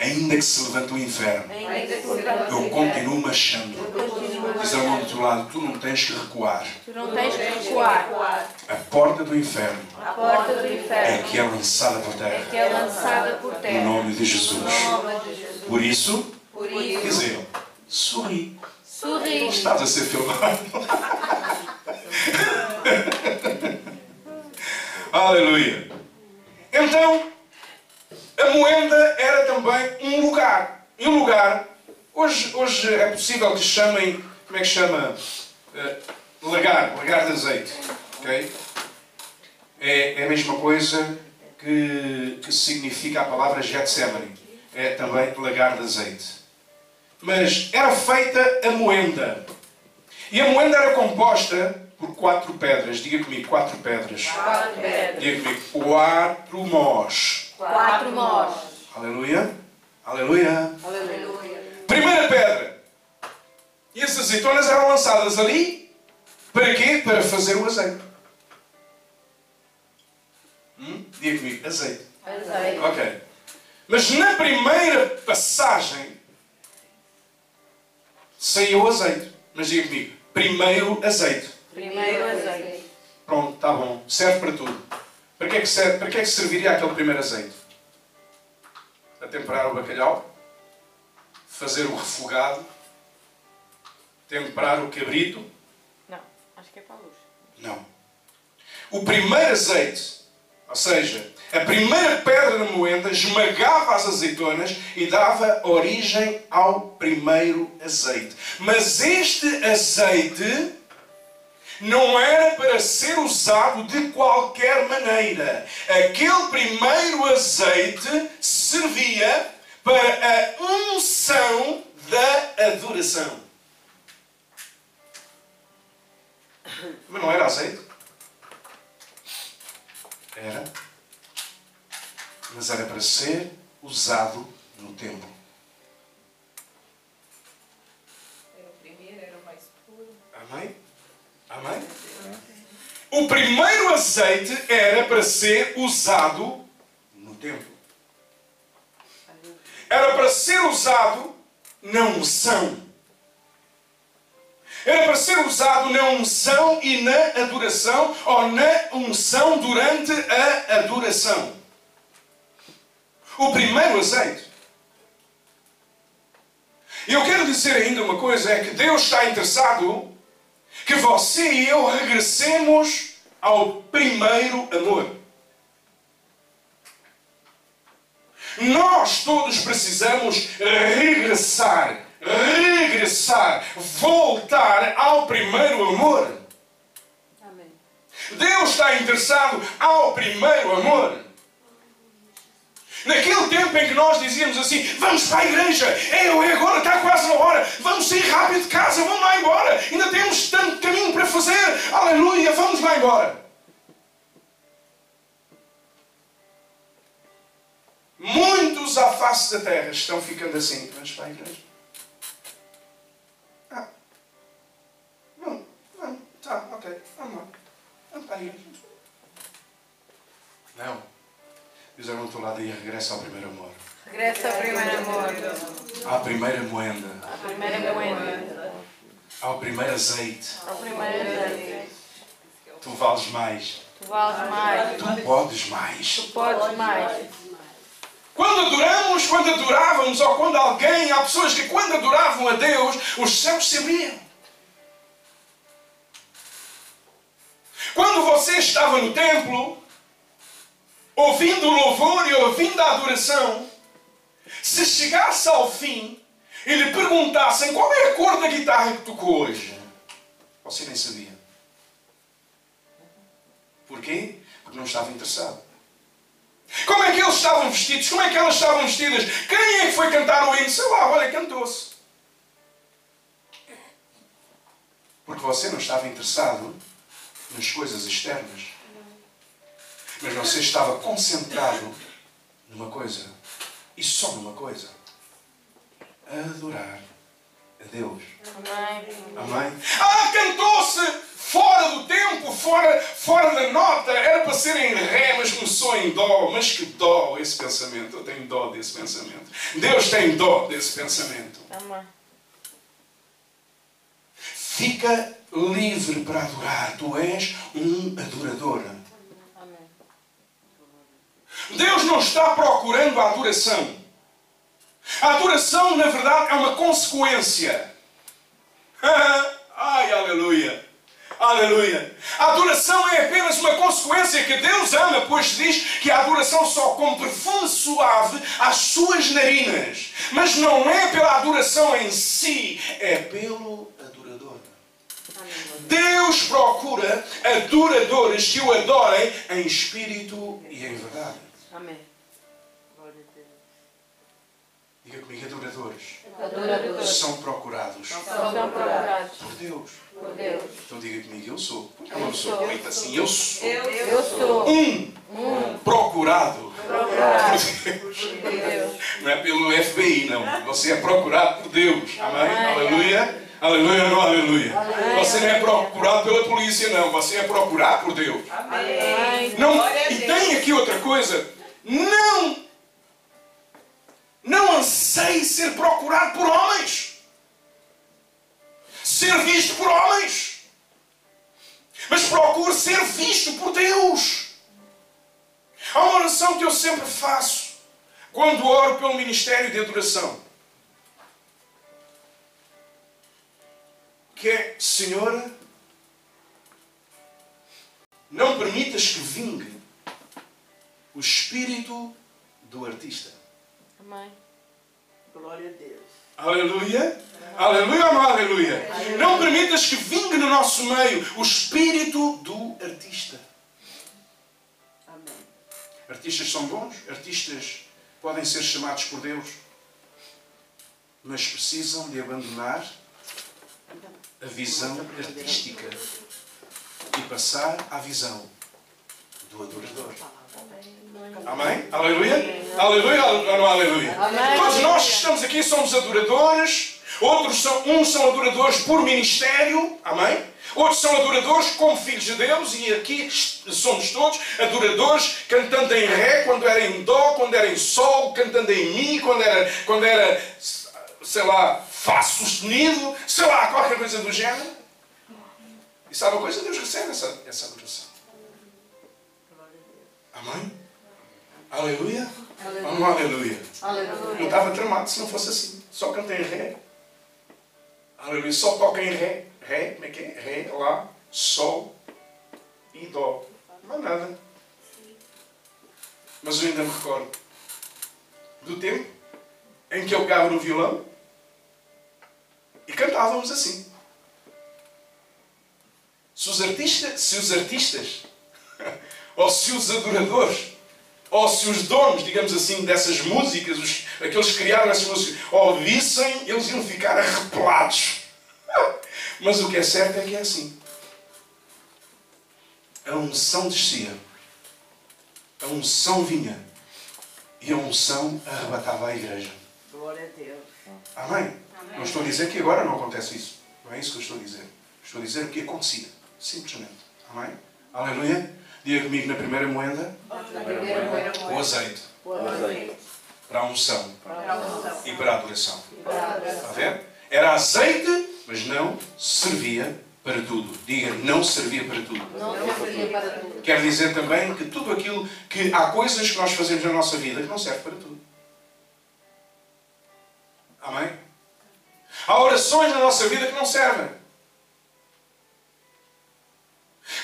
Ainda que se levante o inferno, eu continuo marchando. Continuo Diz ao do outro lado, tu não tens que recuar. Tu não tens que recuar. A porta do inferno A porta do é que é lançada por terra. que é lançada por No terra. nome de Jesus. No nome de Jesus. Por isso, Por isso, dizer, sorri. sorri. Estás a ser filmado. Aleluia. Então, a moenda era também um lugar. E um lugar, hoje, hoje é possível que chamem, como é que chama? Eh, lagar, lagar de azeite. ok? É, é a mesma coisa que, que significa a palavra Getsemane. É também lagar de azeite mas era feita a moenda. E a moenda era composta por quatro pedras. Diga comigo, quatro pedras. Quatro pedras. Diga comigo, quatro mós. Quatro mós. Aleluia. Aleluia. Aleluia. Primeira pedra. E as azeitonas eram lançadas ali. Para quê? Para fazer o azeite. Hum? Diga comigo, azeite. Azeite. Ok. Mas na primeira passagem saiu o azeite. Mas diga comigo, primeiro azeite. Primeiro azeite. Pronto, está bom. Serve para tudo. Para que, é que serve, para que é que serviria aquele primeiro azeite? A temperar o bacalhau, fazer o refogado, temperar o cabrito. Não, acho que é para a luz. Não. O primeiro azeite, ou seja, a primeira pedra na moenda esmagava as azeitonas e dava origem ao primeiro azeite. Mas este azeite não era para ser usado de qualquer maneira. Aquele primeiro azeite servia para a unção da adoração. Mas não era azeite? Era. Mas era para ser usado no templo. Era o primeiro, era o mais puro. Amém? Amém? O primeiro azeite era para ser usado no templo. Era para ser usado na unção. Era para ser usado na unção e na adoração, ou na unção durante a adoração. O primeiro azeite. E eu quero dizer ainda uma coisa: é que Deus está interessado que você e eu regressemos ao primeiro amor. Nós todos precisamos regressar, regressar, voltar ao primeiro amor. Amém. Deus está interessado ao primeiro amor. Naquele tempo em que nós dizíamos assim, vamos para a igreja, é, é agora, está quase na hora, vamos sair rápido de casa, vamos lá embora, ainda temos tanto caminho para fazer, aleluia, vamos lá embora. Muitos à face da terra estão ficando assim, vamos para a igreja. Ah, vamos, vamos, tá, ok, vamos lá, vamos para a igreja. Não. Diz ao outro lado e regressa ao primeiro amor. Regressa ao primeiro amor. À primeira moenda. A primeira moeda. Ao primeiro azeite. Ao primeiro azeite. Tu vales mais. Tu vales mais. Tu podes mais. Tu podes mais. Quando adoramos, quando adorávamos, ou quando alguém, há pessoas que quando adoravam a Deus, os céus se abriam. Quando você estava no templo, ouvindo o louvor e ouvindo a adoração, se chegasse ao fim e lhe perguntassem qual é a cor da guitarra que tocou hoje, você nem sabia. Porquê? Porque não estava interessado. Como é que eles estavam vestidos? Como é que elas estavam vestidas? Quem é que foi cantar o hino? Sei lá, olha, cantou-se. Porque você não estava interessado nas coisas externas. Mas você estava concentrado numa coisa. E só numa coisa. Adorar a Deus. Amém. Ah, cantou-se fora do tempo, fora, fora da nota. Era para ser em ré, mas começou em dó. Mas que dó esse pensamento. Eu tenho dó desse pensamento. Deus tem dó desse pensamento. Amém. Fica livre para adorar. Tu és um adorador. Deus não está procurando a adoração. A adoração, na verdade, é uma consequência. Ai, aleluia. Aleluia. A adoração é apenas uma consequência que Deus ama, pois diz que a adoração só como perfume suave às suas narinas. Mas não é pela adoração em si, é pelo adorador. Deus procura adoradores que o adorem em espírito e em verdade. Amém. Glória a Deus. Diga comigo, adoradores Adoradores. são procurados São procurados por Deus. por Deus. Então diga comigo, eu sou. Porque eu não sou. Grita assim, eu sou. Eu sou Um procurado procurado por Deus. por Deus. Não é pelo FBI, não. Você é procurado por Deus. Amém? Aleluia. Aleluia, não aleluia. Você não é procurado pela polícia, não. Você é procurado por Deus. Amém. Não, e tem aqui outra coisa. Não, não anseie ser procurado por homens. Ser visto por homens. Mas procure ser visto por Deus. Há uma oração que eu sempre faço quando oro pelo ministério de adoração. Que é, Senhora, não permitas que vingue o espírito do artista. Amém. Glória a Deus. Aleluia. Aleluia ou não aleluia? Não permitas que vingue no nosso meio o espírito do artista. Amém. Artistas são bons, artistas podem ser chamados por Deus, mas precisam de abandonar a visão artística e passar à visão do adorador. Amém? Aleluia? Aleluia ou não aleluia? Amém. Todos nós que estamos aqui somos adoradores, outros são, uns são adoradores por ministério, amém? Outros são adoradores como filhos de Deus, e aqui somos todos adoradores, cantando em Ré, quando era em Dó, quando era em Sol, cantando em Mi, quando era, quando era sei lá, Fá sustenido, sei lá, qualquer coisa do género. E sabe uma coisa? Deus recebe essa, essa adoração. Amém? Aleluia? Ou não aleluia? Eu estava tramado se não fosse assim. Só canta em Ré. Aleluia. Só toca em Ré. Ré, como é que é? Ré, Lá, Sol e Dó. Mais nada. Mas eu ainda me recordo do tempo em que eu pegava no violão e cantávamos assim. Se os artistas, se os artistas ou se os adoradores, ou se os donos, digamos assim, dessas músicas, os, aqueles que criaram essas músicas, ouvissem, eles iam ficar arrepelados. Mas o que é certo é que é assim. A unção descia, a unção vinha, e a unção arrebatava a igreja. Glória a Deus. Amém? Não estou a dizer que agora não acontece isso. Não é isso que eu estou a dizer. Estou a dizer o que acontecia. Simplesmente. Amém? Aleluia? Diga comigo na primeira moeda o azeite para a unção e para a adoração. Está a ver? Era azeite, mas não servia para tudo. Diga, não servia para tudo. Não servia para tudo. Quer dizer também que tudo aquilo que há coisas que nós fazemos na nossa vida que não serve para tudo. Amém? Há orações na nossa vida que não servem.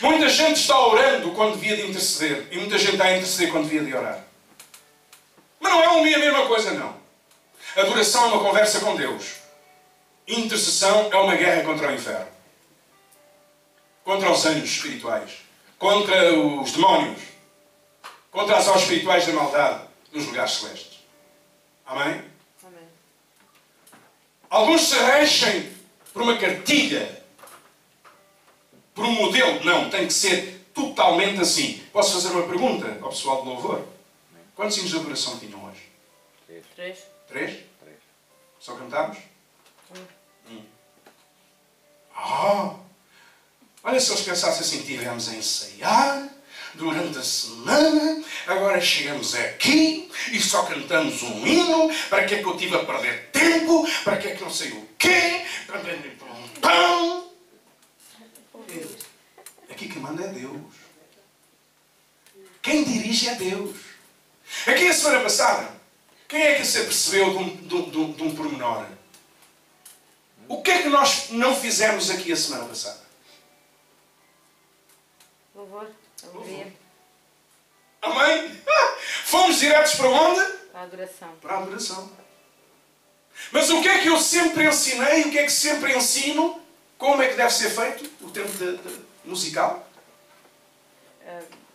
Muita gente está orando quando devia de interceder. E muita gente está a interceder quando devia de orar. Mas não é uma e a mesma coisa, não. Adoração é uma conversa com Deus. Intercessão é uma guerra contra o inferno. Contra os anjos espirituais. Contra os demónios. Contra as obras espirituais da maldade nos lugares celestes. Amém? Amém. Alguns se regem por uma cartilha, por um modelo. Não, tem que ser totalmente assim. Posso fazer uma pergunta ao pessoal de louvor? Quantos hinos de adoração tinham hoje? Três. Três? Só cantámos? Um. Ah! Olha se eles pensassem assim, tivemos a ensaiar durante a semana, agora chegamos aqui e só cantamos um hino, para que é que eu estive a perder tempo, para que é que não sei o quê, para que é manda é Deus. Quem dirige é Deus. Aqui a semana passada, quem é que se apercebeu de um, de, um- de um- pormenor? O que é que nós não fizemos aqui a semana passada? Louvor. Alegria. Amém? Fomos diretos para onde? A adoração. Para a adoração. Mas o que é que eu sempre ensinei? O que é que sempre ensino? Como é que deve ser feito o tempo de- de- musical?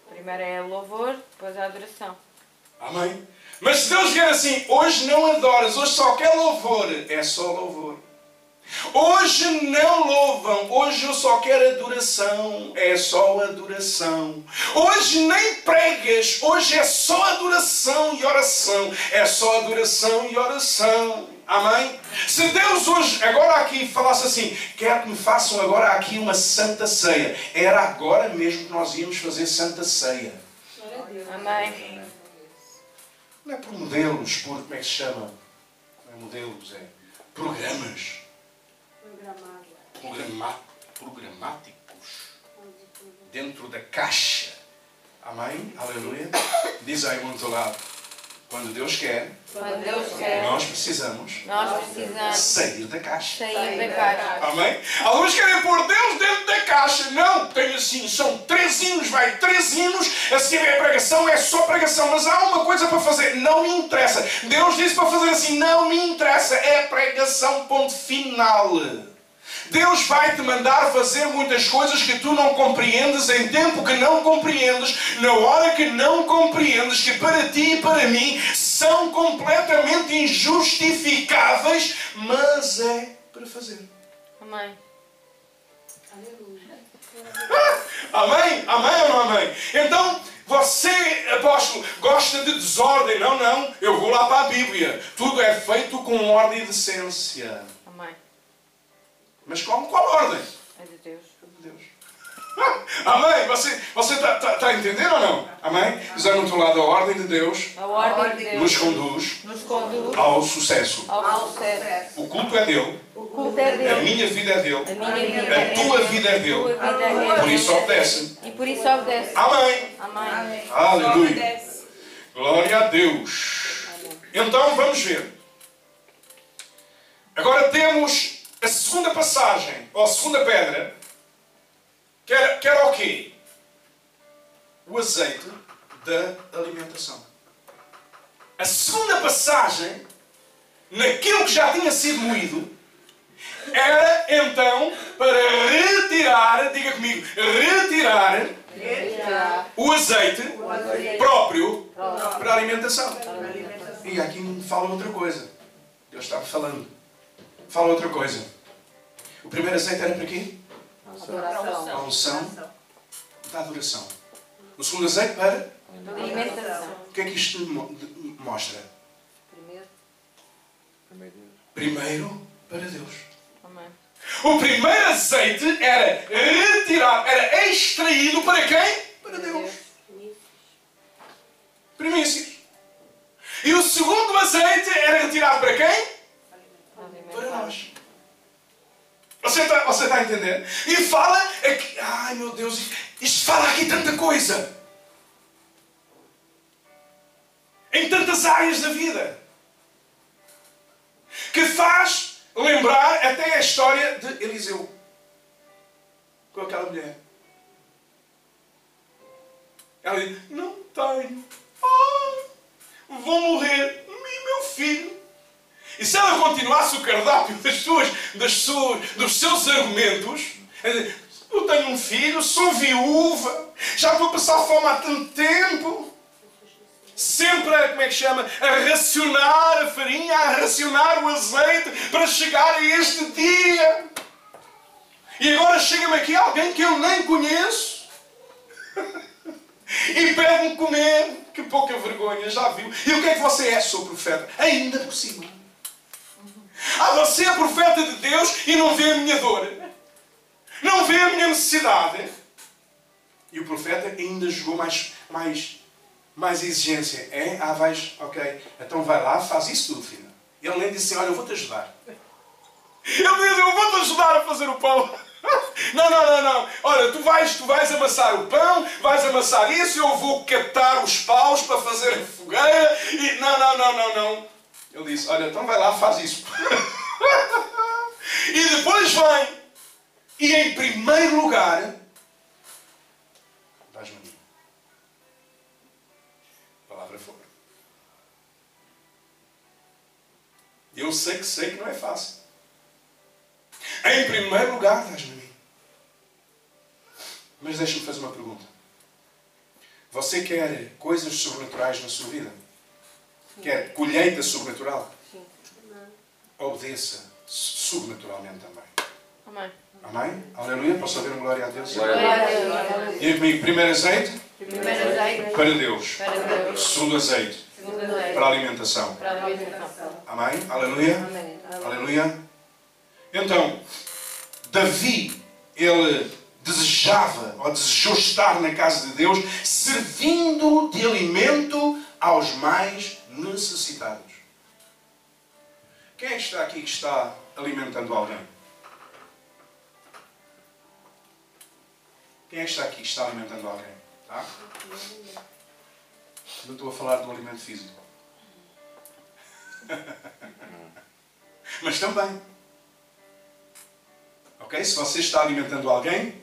Primeiro é louvor, depois a adoração. Amém? Mas se Deus vier assim, hoje não adoras, hoje só quer louvor, é só louvor. Hoje não louvam, hoje eu só quero adoração, é só adoração. Hoje nem pregas, hoje é só adoração e oração, é só adoração e oração. Amém? Se Deus hoje, agora aqui, falasse assim, quero que me façam agora aqui uma santa ceia, era agora mesmo que nós íamos fazer santa ceia. Amém. Não é por modelos, por como é que se chama? Não é modelos, é programas. Programa- programáticos. Dentro da caixa. Amém? Aleluia. Diz aí outro lado. Quando Deus quer, Quando Deus quer, nós precisamos nós precisamos sair da caixa. sair da caixa. Amém? Alguns querem pôr Deus dentro da caixa. Não, tem assim, são três hinos, vai três hinos, a seguir é pregação, é só pregação. Mas há uma coisa para fazer, não me interessa. Deus disse para fazer assim, não me interessa, é pregação, ponto final. Deus vai te mandar fazer muitas coisas que tu não compreendes em tempo que não compreendes, na hora que não compreendes, que para ti e para mim são completamente injustificáveis, mas é para fazer. Amém. Amém? Amém ou não amém? Então, você, apóstolo, gosta de desordem? Não, não. Eu vou lá para a Bíblia. Tudo é feito com ordem e decência. Amém. Mas com qual ordem? É de Deus. de Deus. Amém? Você está tá, tá a entender ou não? Amém? Diz aí no outro lado, a ordem de Deus A ordem de nos Deus conduz nos conduz ao sucesso. ao sucesso. O culto é dele, O culto é a dele. minha vida é dele, A minha vida é a tua dele. vida é A tua dele. vida é dele. Por isso obedece. E por isso obedece. Amém. Amém. Aleluia. Glória a Deus. Então vamos ver. Agora temos a segunda passagem, ou a segunda pedra, que era, que era o quê? O azeite da alimentação. A segunda passagem, naquilo que já tinha sido moído, era então para retirar, diga comigo, retirar o azeite próprio para a alimentação. E aqui me fala outra coisa. Deus está falando. Fala outra coisa. O primeiro azeite era para quê? A unção da adoração. O segundo azeite para? Alimentação. O que é que isto mostra? Primeiro. Primeiro para Deus. Amém. O primeiro azeite era retirado, era extraído para quem? Para Deus. Primícias. E o segundo azeite era retirado para quem? Para nós. Você está, você está a entender? E fala aqui, ai meu Deus, isto fala aqui tanta coisa. Em tantas áreas da vida. Que faz lembrar até a história de Eliseu. Com aquela mulher. Ela diz, não tenho. Ah, vou morrer. E meu filho? E se ela continuasse o cardápio das suas, das suas, dos seus argumentos, diz, eu tenho um filho, sou viúva, já estou a passar fome há tanto tempo. Sempre, a, como é que chama? A racionar a farinha, a racionar o azeite para chegar a este dia. E agora chega-me aqui alguém que eu nem conheço e pede-me comer. Que pouca vergonha, já viu? E o que é que você é? Sou profeta. Ainda por cima. Ah, você é profeta de Deus e não vê a minha dor. Não vê a minha necessidade. E o profeta ainda jogou mais, mais, mais exigência. É? Ah, vais, ok. Então vai lá, faz isso tudo, filho. Ele nem disse, olha, eu vou-te ajudar. Ele disse, eu vou-te ajudar a fazer o pão. Não, não, não, não. Olha, tu vais, tu vais amassar o pão, vais amassar isso, eu vou captar os paus para fazer a fogueira e. Não, não, não, não, não. Ele disse, olha, então vai lá, faz isso. e depois vem. E em primeiro lugar, dás-me a mim. Palavra fora. Eu sei que sei que não é fácil. Em primeiro lugar, dás-me a mim. Mas deixa-me fazer uma pergunta. Você quer coisas sobrenaturais na sua vida? Quer colheita sobrenatural? Sim. Obedeça sobrenaturalmente também. Amém. Amém? Aleluia. Posso ouvir uma glória a Deus? Glória a Deus. Diga comigo, primeiro azeite Primeiro azeite para Deus. para Deus. Segundo azeite Segundo azeite para a alimentação. para a alimentação. Amém? Aleluia. Amém. Aleluia. Então, Davi, ele desejava ou desejou estar na casa de Deus, servindo de alimento aos mais necessitados. Quem é que está aqui que está alimentando alguém? Quem é que está aqui que está alimentando alguém? Tá? Não estou a falar do alimento físico. Mas também. Ok? Se você está alimentando alguém,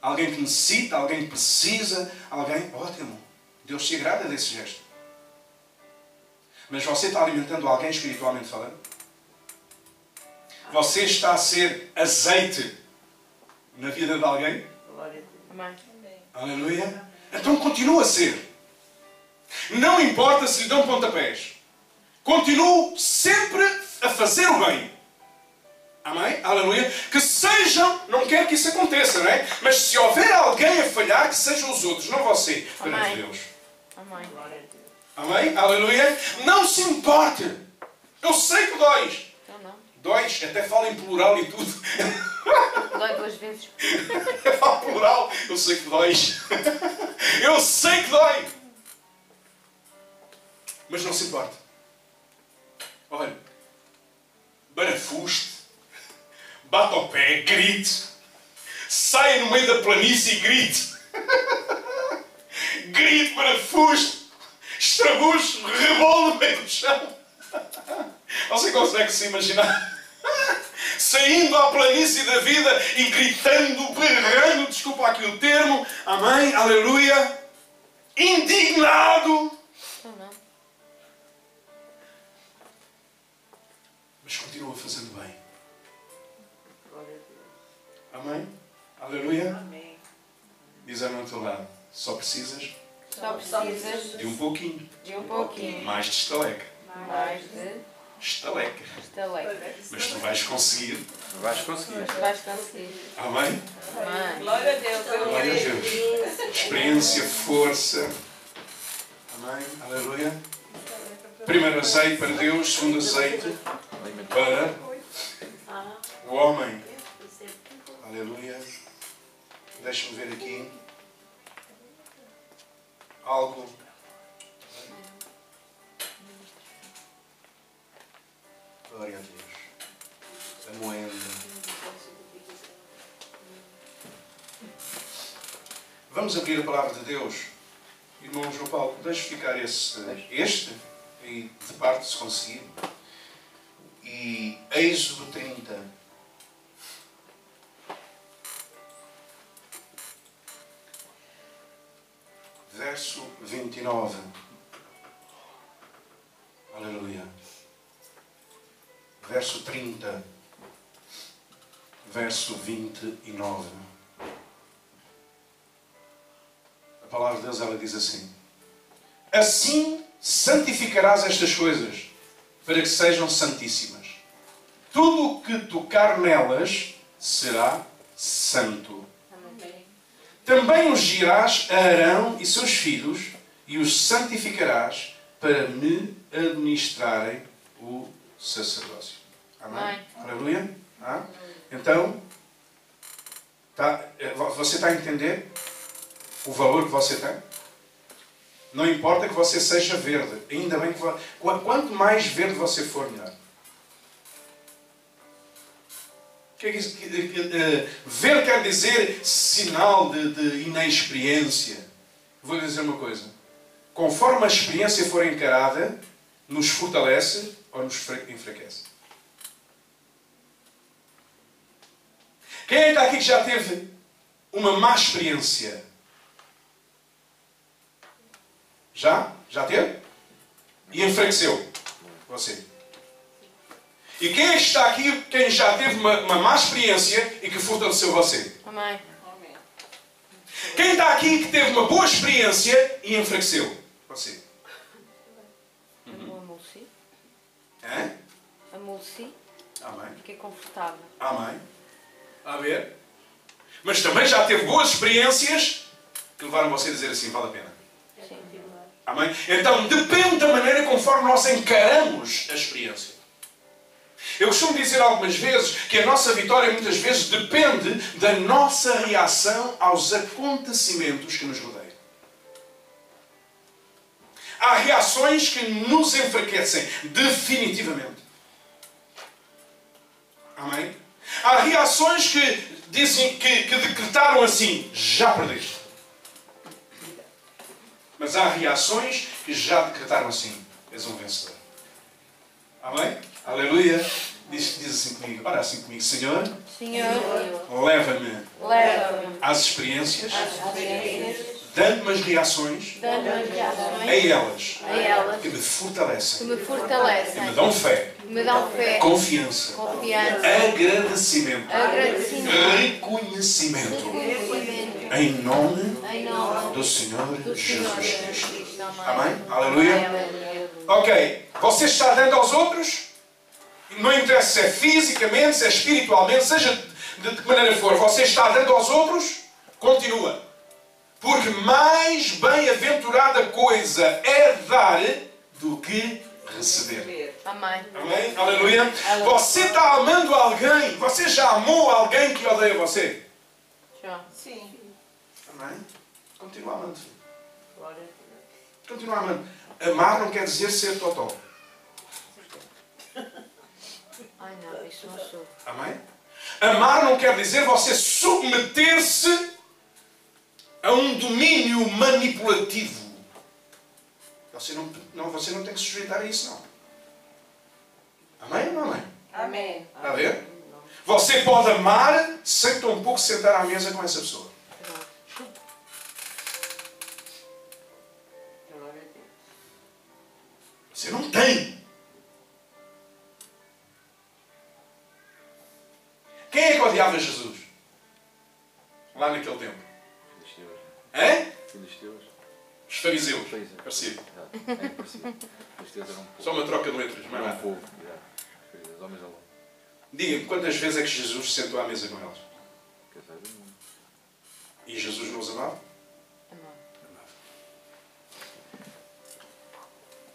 alguém que necessita, alguém que precisa, alguém, ótimo. Deus se agrada desse gesto. Mas você está alimentando alguém espiritualmente falando? Você está a ser azeite na vida de alguém? Amém. Aleluia. Então continua a ser. Não importa se lhe dão pontapés. Continue sempre a fazer o bem. Amém? Aleluia. Que sejam, não quero que isso aconteça, não é? Mas se houver alguém a falhar, que sejam os outros, não você, Amém. Deus. Amém. Amém? Aleluia. Não se importe. Eu sei que dóis. Então não. Dóis, até fala em plural e tudo. Dói duas vezes. Fala plural, eu sei que dóis. Eu sei que dói. Mas não se importa. Olha, barafuste, bate ao pé, grite, saia no meio da planície e grite. Grite, barafuste, estrabucho, rebolo no meio do chão. Você consegue se imaginar? Saindo à planície da vida e gritando, berrando, desculpa aqui o termo, amém, aleluia, indignado. Não. mas continua fazendo bem. Amém? Aleluia? Amém. Diz ao teu lado, só precisas Só precisas de um pouquinho, de um pouquinho mais de estaleca. mais de Estaleca. estaleca. Mas tu vais conseguir. Vais conseguir. Mas vais conseguir. Amém? Amém. Glória a Deus. Eu Glória a Deus. Experiência, força. Amém? Aleluia. Primeiro azeite para Deus, segundo azeite para o homem. Aleluia. Deixa-me ver aqui. Algo. Glória a Deus. A moenda. Vamos abrir a palavra de Deus. Irmão João Paulo, deixe ficar esse, este, e de parte se conseguir. E Êxodo 30. Verso 29. Aleluia. Verso 30. Verso 29. A palavra de Deus ela diz assim: Assim santificarás estas coisas, para que sejam santíssimas. Tudo o que tocar nelas será santo. Também ungirás a Arão e seus filhos e os santificarás para me administrarem o sacerdócio. Amém? Aleluia? Ah? Então, tá, eh, vo- você está a entender o valor que você tem? Não importa que você seja verde, ainda bem que quanto mais verde você for, melhor. Que é isso- ver quer dizer sinal de, de inexperiência. Vou lhe dizer uma coisa. Conforme a experiência for encarada, nos fortalece ou nos fra- enfraquece. Quem é está aqui que já teve uma má experiência? Já? Já teve? E enfraqueceu? Você. E quem é que está aqui, quem já teve uma, uma má experiência e que fortaleceu você? Amém. Quem está aqui que teve uma boa experiência e enfraqueceu? Você. Hã? Amoleci. Amém. Fiquei confortável. Amém. A ver? Mas também já teve boas experiências que levaram você a dizer assim, vale a pena. Sim. Amém? Então depende da maneira conforme nós encaramos a experiência. Eu costumo dizer algumas vezes que a nossa vitória muitas vezes depende da nossa reação aos acontecimentos que nos rodeiam. Há reações que nos enfraquecem, definitivamente. Amém? Há reações que dizem que, que decretaram assim: já perdeste. Mas há reações que já decretaram assim: és um vencedor. Amém? Aleluia. Diz, diz assim comigo: ora assim comigo, Senhor, Senhor, leva-me leva-me às experiências, às experiências, dando-me as reações dando-me a reações elas a elas que me que fortalecem, me que fortalecem, me dão fé, que me dão fé, confiança, confiança, agradecimento, agradecimento, reconhecimento, reconhecimento, em nome em nome do Senhor do Senhor Jesus. Cristo. Amém? Aleluia. Aleluia. Ok, você está dando aos outros, não interessa se é fisicamente, se é espiritualmente, seja de de que maneira for, você está dando aos outros, continua. Porque mais bem-aventurada coisa é dar do que receber. Amém. Amém? Aleluia. Você está amando alguém, você já amou alguém que odeia você? Já. Sim. Amém? Continua amando. Continua amando. Amar não quer dizer ser totó. Não, isso não sou. Amém? Amar não quer dizer você submeter-se a um domínio manipulativo. Você não, não, você não tem que se sujeitar a isso, não. Amém ou não amém? Amém. Está a ver? Você pode amar sem tão pouco sentar à mesa com essa pessoa. Você não tem. Quem é que odiava Jesus? Lá naquele tempo. Filisteus. Hein? Filisteus. Os fariseus. É. Parecido. É parecido. Eram um povo. Só uma troca de letras, mas Era um povo. Diga-me, quantas vezes é que Jesus se sentou à mesa com eles? E Jesus não os amava?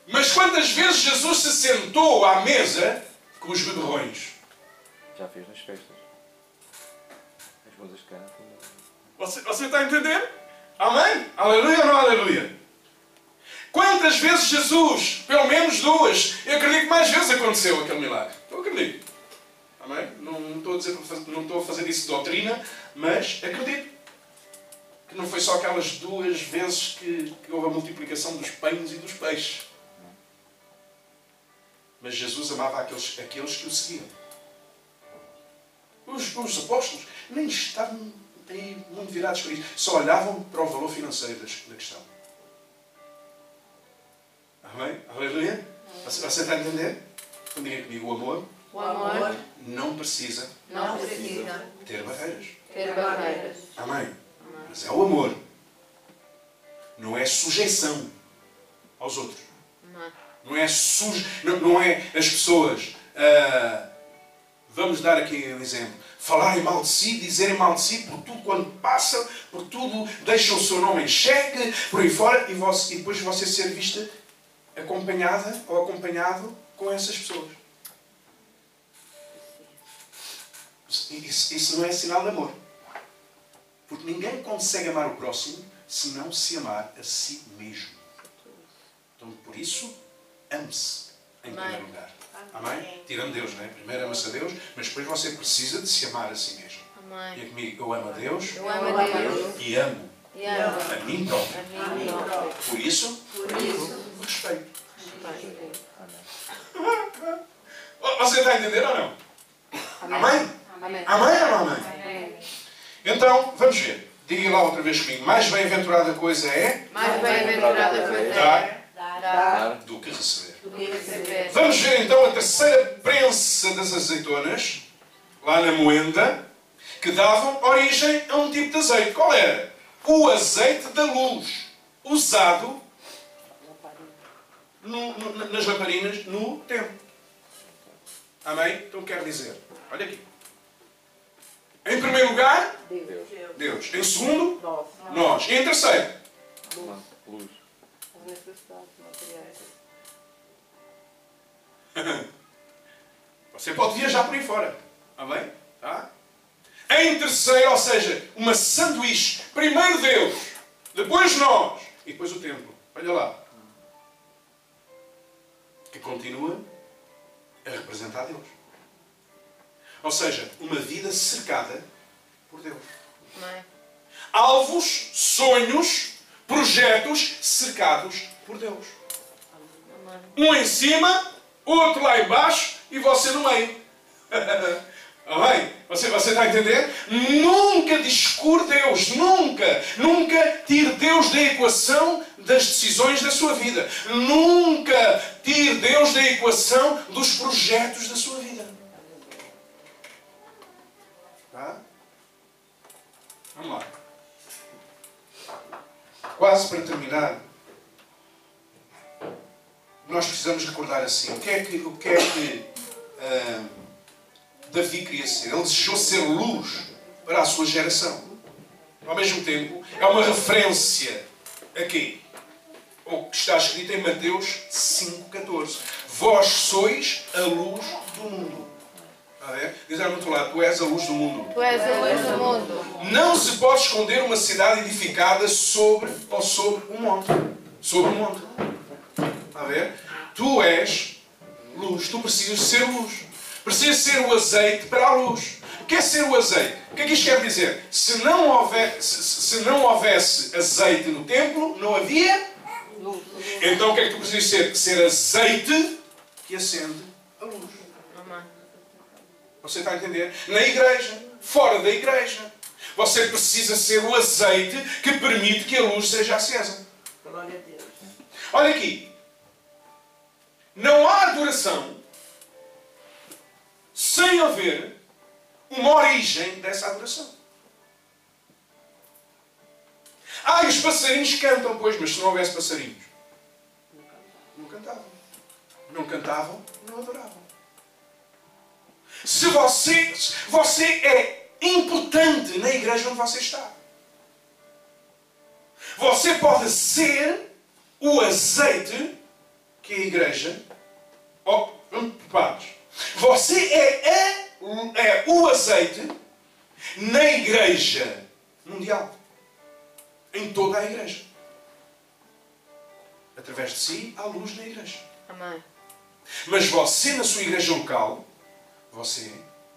Mas quantas vezes Jesus se sentou à mesa com os beberrões? já fez nas festas. Você, você está a entender? Amém? Aleluia ou não aleluia? Quantas vezes Jesus, pelo menos duas, eu acredito que mais vezes aconteceu aquele milagre. Eu acredito. Amém? Não, não estou a dizer, não estou a fazer isso de doutrina, mas acredito. Que não foi só aquelas duas vezes que, que houve a multiplicação dos pães e dos peixes. Mas Jesus amava aqueles, aqueles que o seguiam. Os, os apóstolos nem estavam muito virados para isso. Só olhavam para o valor financeiro da questão. Amém? Aleluia? Você, você está a entender? Então diga comigo, o amor O amor não precisa não precisa ter barreiras. ter barreiras. Amém? Mas é o amor. Não é sujeição aos outros. Não. Não é sujo, não, não é as pessoas. ah, vamos dar aqui um exemplo. Falarem mal de si, dizerem mal de si por tudo quando passa, por tudo, deixam o seu nome em xeque, por aí fora, e, você, e depois você ser vista acompanhada ou acompanhado com essas pessoas. Isso, isso não é sinal de amor. Porque ninguém consegue amar o próximo se não se amar a si mesmo. Então, por isso, ame-se em primeiro lugar. Amém? Tirando Deus, não é? Primeiro ama-se a Deus, mas depois você precisa de se amar a si mesmo. Amém. Diga comigo, eu amo a Deus Eu amo a Deus e amo e amo a mim próprio. Por isso, Por isso, respeito. Você está a entender ou não? Amém? Amém. Amém ou não amém? Amém. Então, vamos ver. Diga lá outra vez comigo. Mais bem-aventurada coisa é Mais bem-aventurada coisa dar é dar do que receber. Do que receber. Vamos ver então a terceira prensa das azeitonas, lá na moenda, que davam origem a um tipo de azeite. Qual era? O azeite da luz, usado no- no- nas lamparinas no templo. Amém? Então quer dizer, olha aqui. Em primeiro lugar, Deus. Deus. Em segundo, nós. E em terceiro, Luz. As necessidades materiais. Você pode viajar por aí fora. Amém? Tá? Em terceiro, ou seja, uma sanduíche. Primeiro Deus, depois nós e depois o templo. Olha lá. Que continua a representar Deus. Ou seja, uma vida cercada por Deus. Amém. Alvos, sonhos, projetos cercados por Deus. Um em cima, outro lá embaixo e você no meio. Amém? Você, está a entender? Nunca descure Deus, nunca, nunca tire Deus da equação das decisões da sua vida. Nunca tire Deus da equação dos projetos da sua vida. Tá? Vamos lá. Quase para terminar, nós precisamos recordar assim: o que é que, o que, é que ah, Davi queria ser? Ele desejou ser luz para a sua geração. Ao mesmo tempo, é uma referência aqui. O que está escrito em Mateus 5,14. Vós sois a luz do mundo. A ver? Diz ao outro lado, tu és a luz do mundo. Tu és a luz do mundo. Não se pode esconder uma cidade edificada sobre ou sobre um monte. Sobre um monte. Está a ver? Tu és luz. Tu precisas ser luz. Precisas ser o azeite para a luz. O que é ser o azeite? O que é que isto quer dizer? Se não, houver, se, se não houvesse azeite no templo, não havia. Então o que é que tu precisas ser? Ser azeite que acende a luz. Você está a entender? Na igreja, fora da igreja. Você precisa ser o azeite que permite que a luz seja acesa. Glória a Deus. Olha aqui. Não há adoração sem haver uma origem dessa adoração. Ah, os passarinhos cantam, pois, mas se não houvesse passarinhos, não cantavam. Não cantavam, não adoravam. Se você, você é importante na igreja onde você está. Você pode ser o azeite que a igreja. Oh, preparados. Você é, a- é o azeite na igreja mundial. Em toda a igreja. Através de si, há luz na igreja. Amém. Mas você, na sua igreja local, você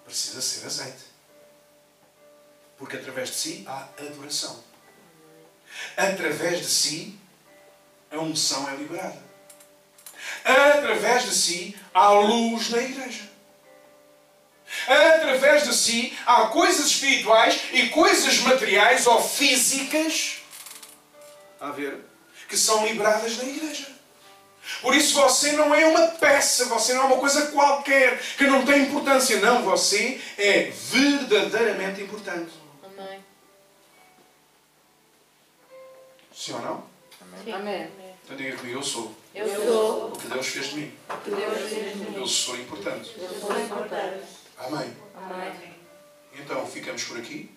precisa ser azeite. Porque através de si há adoração. Através de si, a unção é liberada. Através de si, há luz na igreja. Através de si, há coisas espirituais e coisas materiais ou físicas a ver, que são liberadas na igreja. Por isso você não é uma peça, você não é uma coisa qualquer que não tem importância. Não, você é verdadeiramente importante. Amém. Sim ou não? Amém. Então diga comigo, eu sou Eu sou o que Deus fez de mim. Eu sou importante. Eu sou importante. Amém. Amém. Então ficamos por aqui?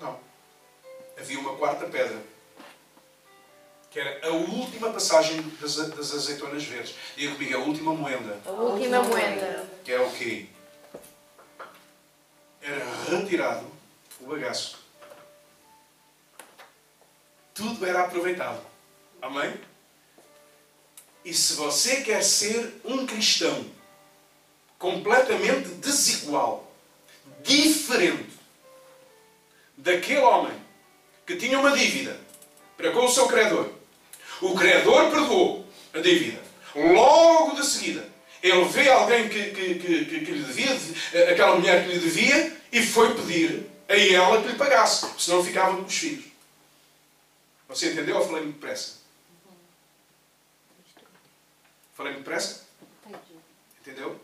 Não. Havia uma quarta pedra. Que era a última passagem das, das azeitonas verdes. Diga comigo, a última moenda. A última moeda. Que é o quê? Era retirado o bagaço. Tudo era aproveitado. Amém? E se você quer ser um cristão completamente desigual, diferente daquele homem que tinha uma dívida para com o seu credor, o credor perdoou a dívida. Logo de seguida, ele vê alguém que, que, que, que, lhe devia, aquela mulher que lhe devia, e foi pedir a ela que lhe pagasse, senão ficava com os filhos. Você entendeu ou falei muito depressa? Falei muito depressa? Entendeu?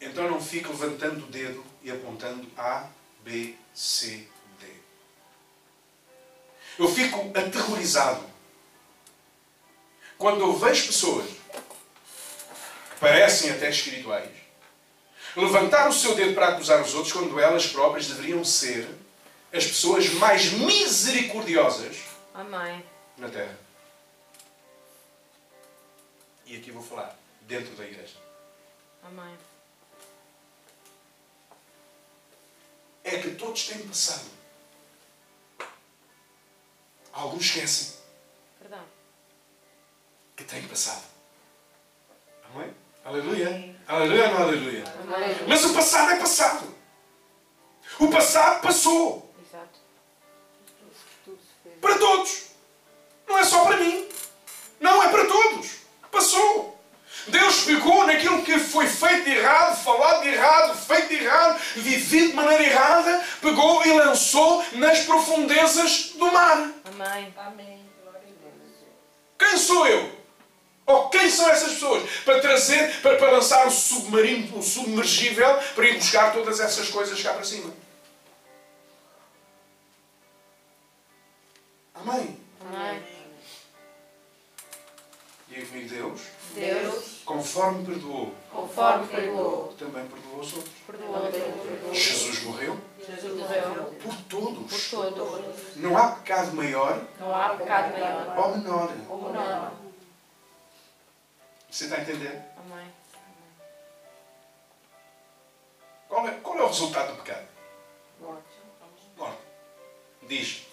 Então não fique levantando o dedo e apontando A, B, C, D. Eu fico aterrorizado quando eu vejo pessoas que parecem até espirituais levantar o seu dedo para acusar os outros quando elas próprias deveriam ser as pessoas mais misericordiosas Amém. na Terra. E aqui vou falar dentro da igreja. Amém. É que todos têm passado. Alguns esquecem Perdão. que têm passado. Amém? Aleluia. Aleluia ou não aleluia? Amém. Mas o passado é passado. O passado passou. Exato. Para todos. Não é só para mim. Não, é para todos. Passou. Deus pegou naquilo que foi feito de errado, falado de errado, feito de errado, vivido de maneira errada, pegou e lançou nas profundezas do mar. Amém. Quem sou eu? Ou quem são essas pessoas? Para trazer, para, para lançar um submarino, um submergível, para ir buscar todas essas coisas cá para cima. Amém. Amém. Diga comigo, Deus, Deus, conforme perdoou, conforme perdoou, também perdoou os outros. perdoou. Jesus morreu Jesus morreu por por todos. todos. Não há pecado maior Não há pecado maior. ou menor. Ou não. Você está a entender? Amém. Qual é, qual é o resultado do pecado? Morte. Morte. Diz.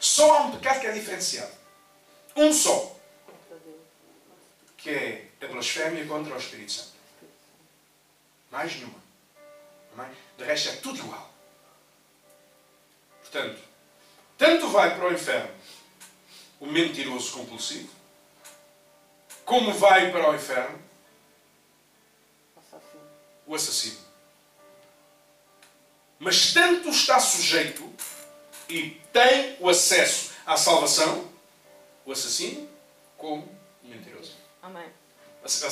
Só há um pecado que é diferenciado. Um só. Que é a blasfémia contra o Espírito Santo. Mais nenhuma. Amém? De resto é tudo igual. Portanto, tanto vai para o inferno o mentiroso compulsivo, como vai para o inferno o assassino. Mas tanto está sujeito e tem o acesso à salvação, o assassino, como o mentiroso. Amém. Você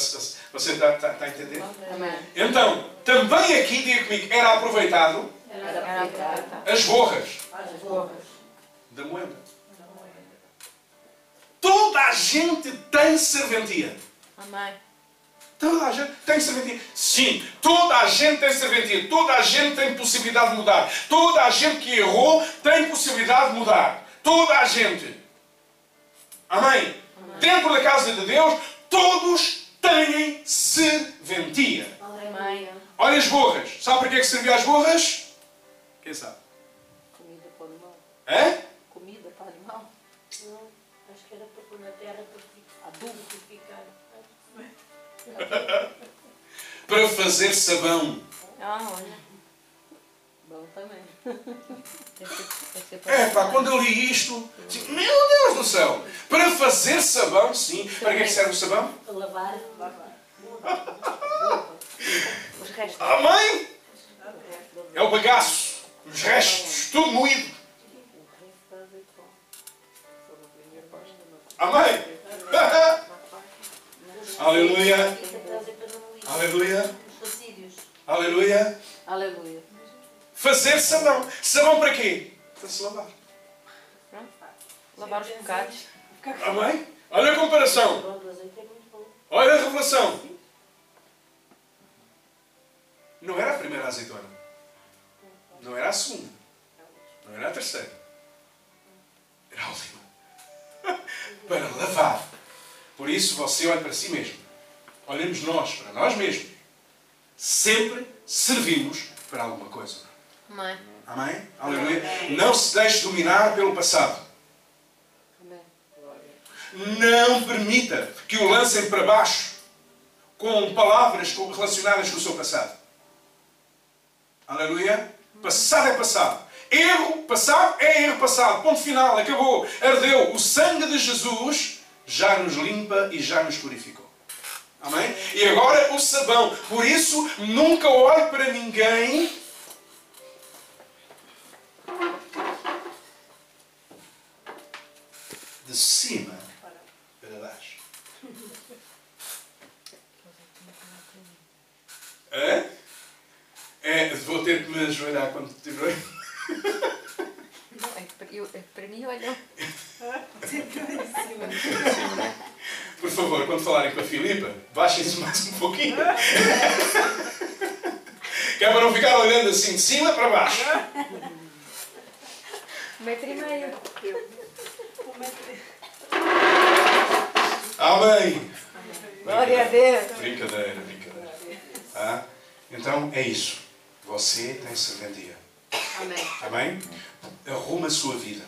você está, está, está a entender? Amém. Então, também aqui, diga comigo, era aproveitado Era aproveitado. as borras As borras. da moeda. Toda a gente tem serventia. Amém. Toda a gente tem serventia. Sim, toda a gente tem serventia. Toda a gente tem possibilidade de mudar. Toda a gente que errou tem possibilidade de mudar. Toda a gente. Amém? Dentro da casa de Deus, todos têm serventia. Olha as borras. Sabe para que é que servia as borras? Quem sabe? Comida para o animal. É? Comida para o animal. Não, acho que era para pôr na terra para ficar. Adubo. Para ficar. Para fazer sabão. Ah, olha. Bom também. É pá, quando eu li isto, disse, meu Deus do céu! Para fazer sabão, sim. Para que é que serve o sabão? Para lavar. os restos. Amém? É o bagaço, os restos, tudo moído. Amém? Aleluia. Ir. Aleluia. Os racídios. Aleluia. Aleluia. Fazer sabão. Sabão para quê? Para se lavar. Lavar os pecados. Amém? Olha a comparação. Pronto, o azeite é muito bom. Olha a revelação. Não era a primeira azeitona. Não era a segunda. Não era a terceira. Era a última. Para lavar. Por isso você olha para si mesmo. Olhemos nós para nós mesmos. Sempre servimos para alguma coisa. Mãe. Amém? Aleluia. Não se deixe dominar pelo passado. Não permita que o lancem para baixo com palavras relacionadas com o seu passado. Aleluia. Passado é passado. Erro passado é erro passado. Ponto final. Acabou. Ardeu. O sangue de Jesus já nos limpa e já nos purificou. Amém? E agora o sabão. Por isso, nunca olhe para ninguém de cima para baixo. Hã? É, vou ter que me ajoelhar quando tiver. Não, é para- eu- é para mim, olha. Por favor, quando falarem com a Filipa, baixem-se mais um pouquinho. Que é para não ficar olhando assim de cima para baixo. Um metro e meio. Amém. Glória a Deus. Brincadeira, brincadeira. Ah? Então é isso. Você tem serventia. Amém. Amém? Arruma a sua vida.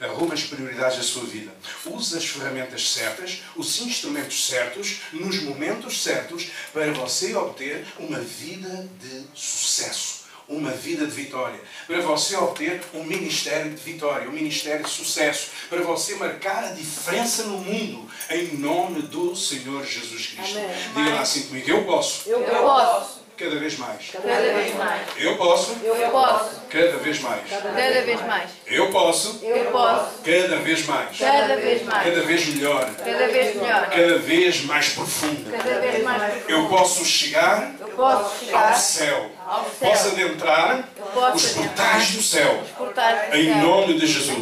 Arruma as prioridades da sua vida. Use as ferramentas certas, os instrumentos certos, nos momentos certos, para você obter uma vida de sucesso. Uma vida de vitória. Para você obter um ministério de vitória, um ministério de sucesso. Para você marcar a diferença no mundo, em nome do Senhor Jesus Cristo. Diga lá assim comigo: Eu posso. Eu posso. Cada vez mais. Cada vez mais. Eu posso. Eu posso. Cada vez mais. Cada vez mais. Eu posso. Eu posso. Cada vez mais. Cada vez mais. Cada vez melhor. Cada vez melhor. Cada vez mais profunda. Cada vez mais. Eu posso chegar Eu posso chegar ao céu. ao céu. Posso adentrar os portais do céu. portais do Em céu. nome de Jesus.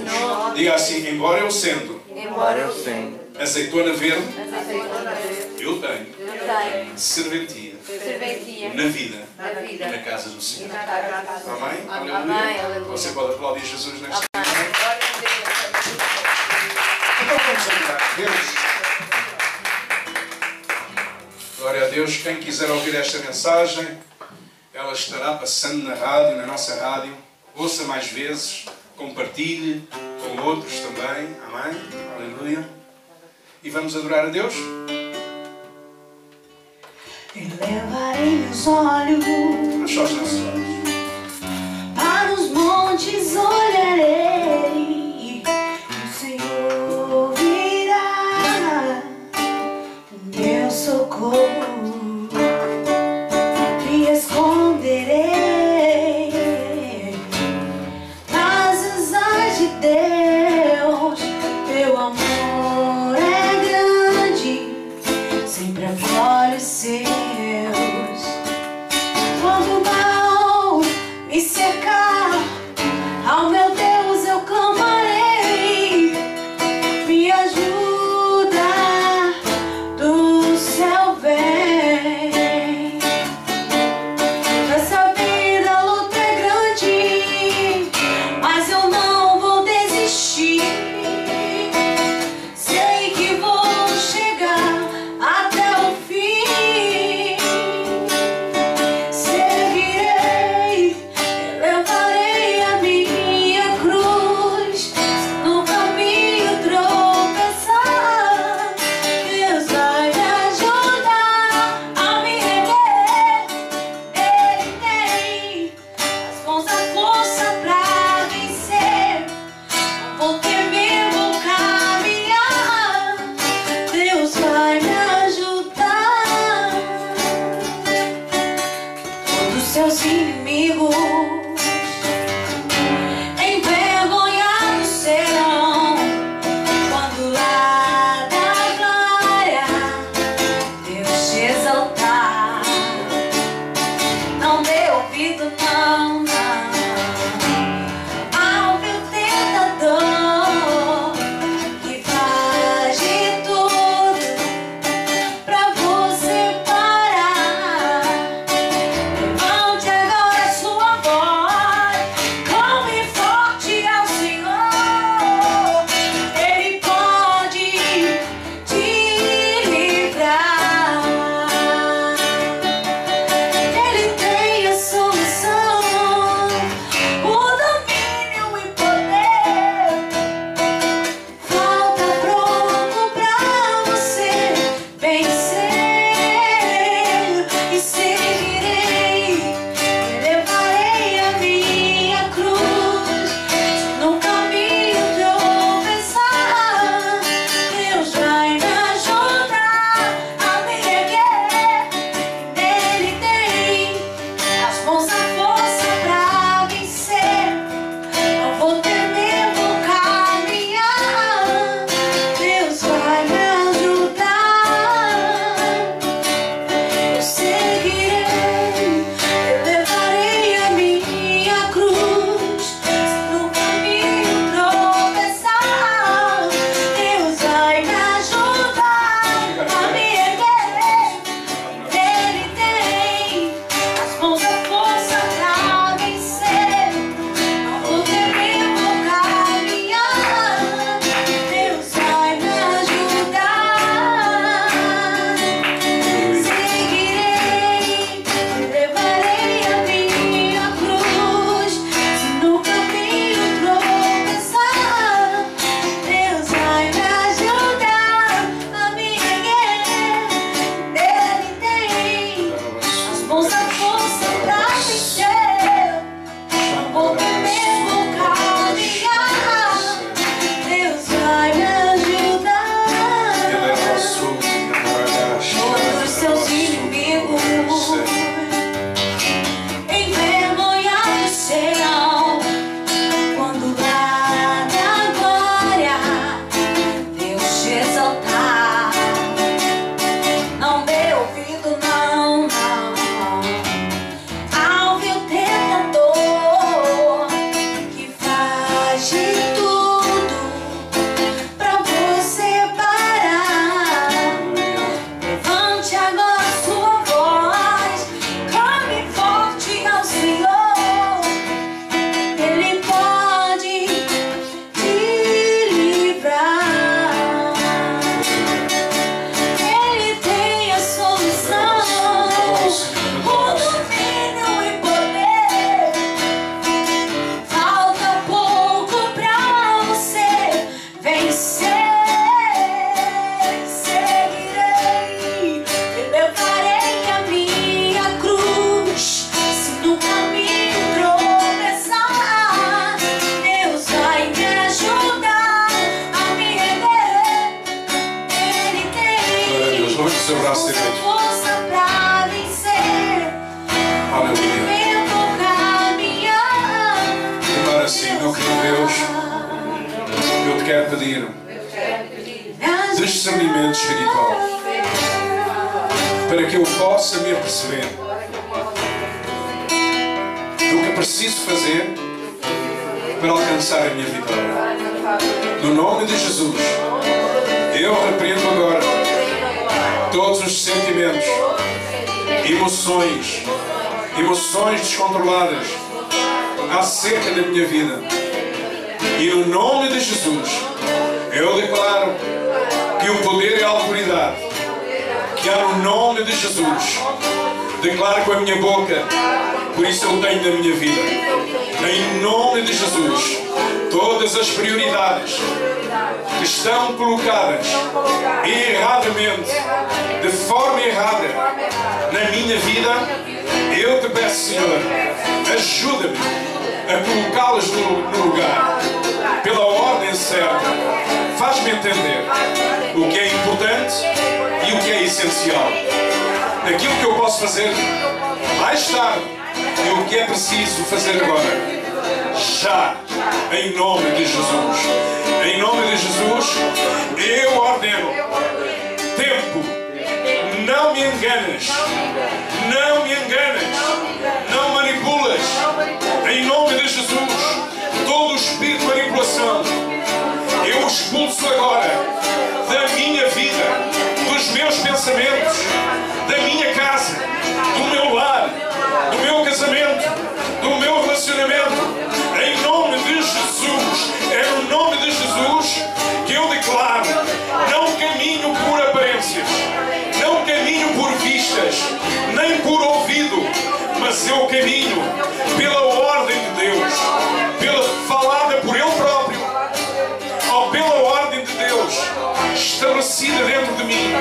Diga assim: embora eu sendo Embora eu azeitona verde, azeitona verde, eu tenho eu tenho serventia serventia na vida, na vida na casa do Senhor. na casa do Senhor. Amém? Amém, Aleluia. aleluia. Você pode aplaudir Jesus Amém. A Deus. Então vamos orar. Deus. Glória a Deus. Quem quiser ouvir esta mensagem, ela estará passando na rádio, na nossa rádio. Ouça mais vezes, compartilhe com outros também. Amém? Aleluia. E vamos adorar a Deus? Elevarei meus olhos Fecha os nossos olhos. para os montes olharei. Meu não me enganas. Não me enganas. Não manipulas. Em nome de Jesus, todo o espírito de manipulação, eu expulso agora da minha vida, dos meus pensamentos, mas eu caminho pela ordem de Deus, pela falada por Ele próprio, ou pela ordem de Deus estabelecida dentro de mim,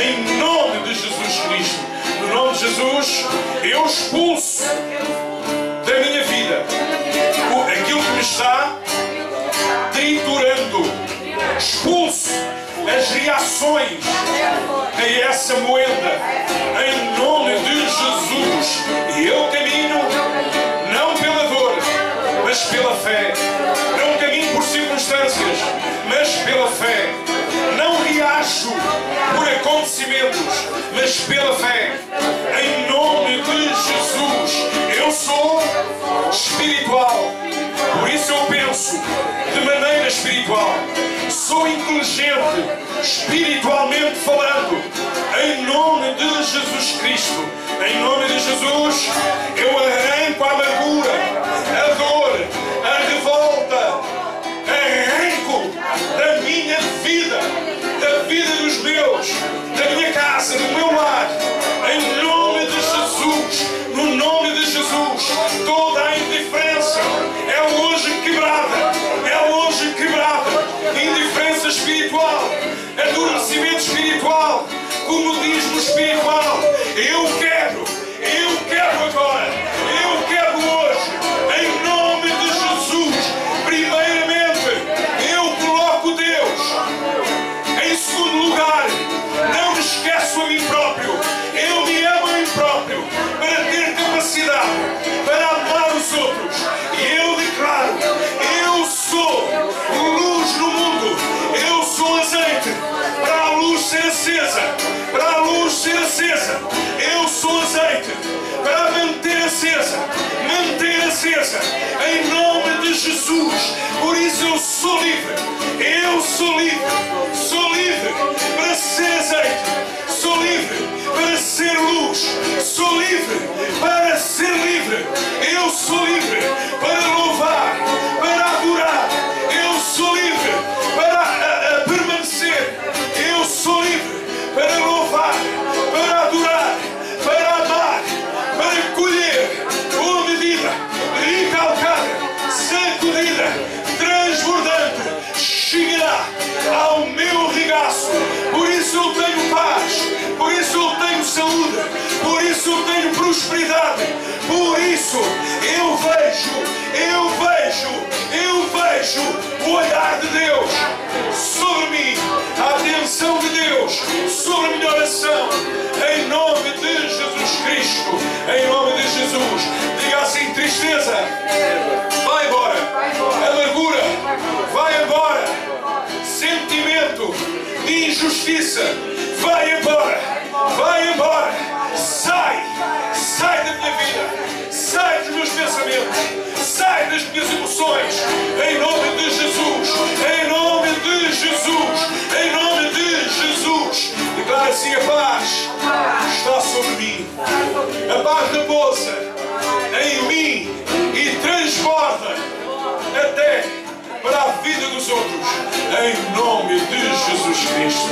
em nome de Jesus Cristo. No nome de Jesus, eu expulso da minha vida aquilo que me está triturando, expulso as reações a essa moeda, em nome de Jesus. Mas pela fé. Em nome de Jesus, eu sou espiritual. Por isso eu penso de maneira espiritual. Sou inteligente, espiritualmente falando. Em nome de Jesus Cristo. Em nome de Jesus, eu arranco do meu lar. Em nome de Jesus, no nome de Jesus, toda a indiferença é hoje quebrada, é hoje quebrada. Indiferença espiritual, adormecimento espiritual, como diz no espiritual, eu quero, ser acesa. Eu sou azeite para manter acesa. Manter acesa. Em nome de Jesus. Por isso eu sou livre. Eu sou livre. Sou livre para ser azeite. Sou livre para ser luz. Sou livre para ser livre. Eu sou livre saúde, por isso eu tenho prosperidade, por isso eu vejo, eu vejo, eu vejo o olhar de Deus sobre mim, a atenção de Deus sobre a minha oração, em nome de Jesus Cristo, em nome de Jesus. Diga assim: tristeza, vai embora, amargura, vai embora, sentimento de injustiça, vai embora. Vai embora. Sai. Sai da minha vida. Sai dos meus pensamentos. Sai das minhas emoções. Em nome de Jesus. Em nome de Jesus. Em nome de Jesus. Declara assim a paz. Está sobre mim. A paz repousa em mim e transborda até para a vida dos outros. Em nome de Jesus Cristo.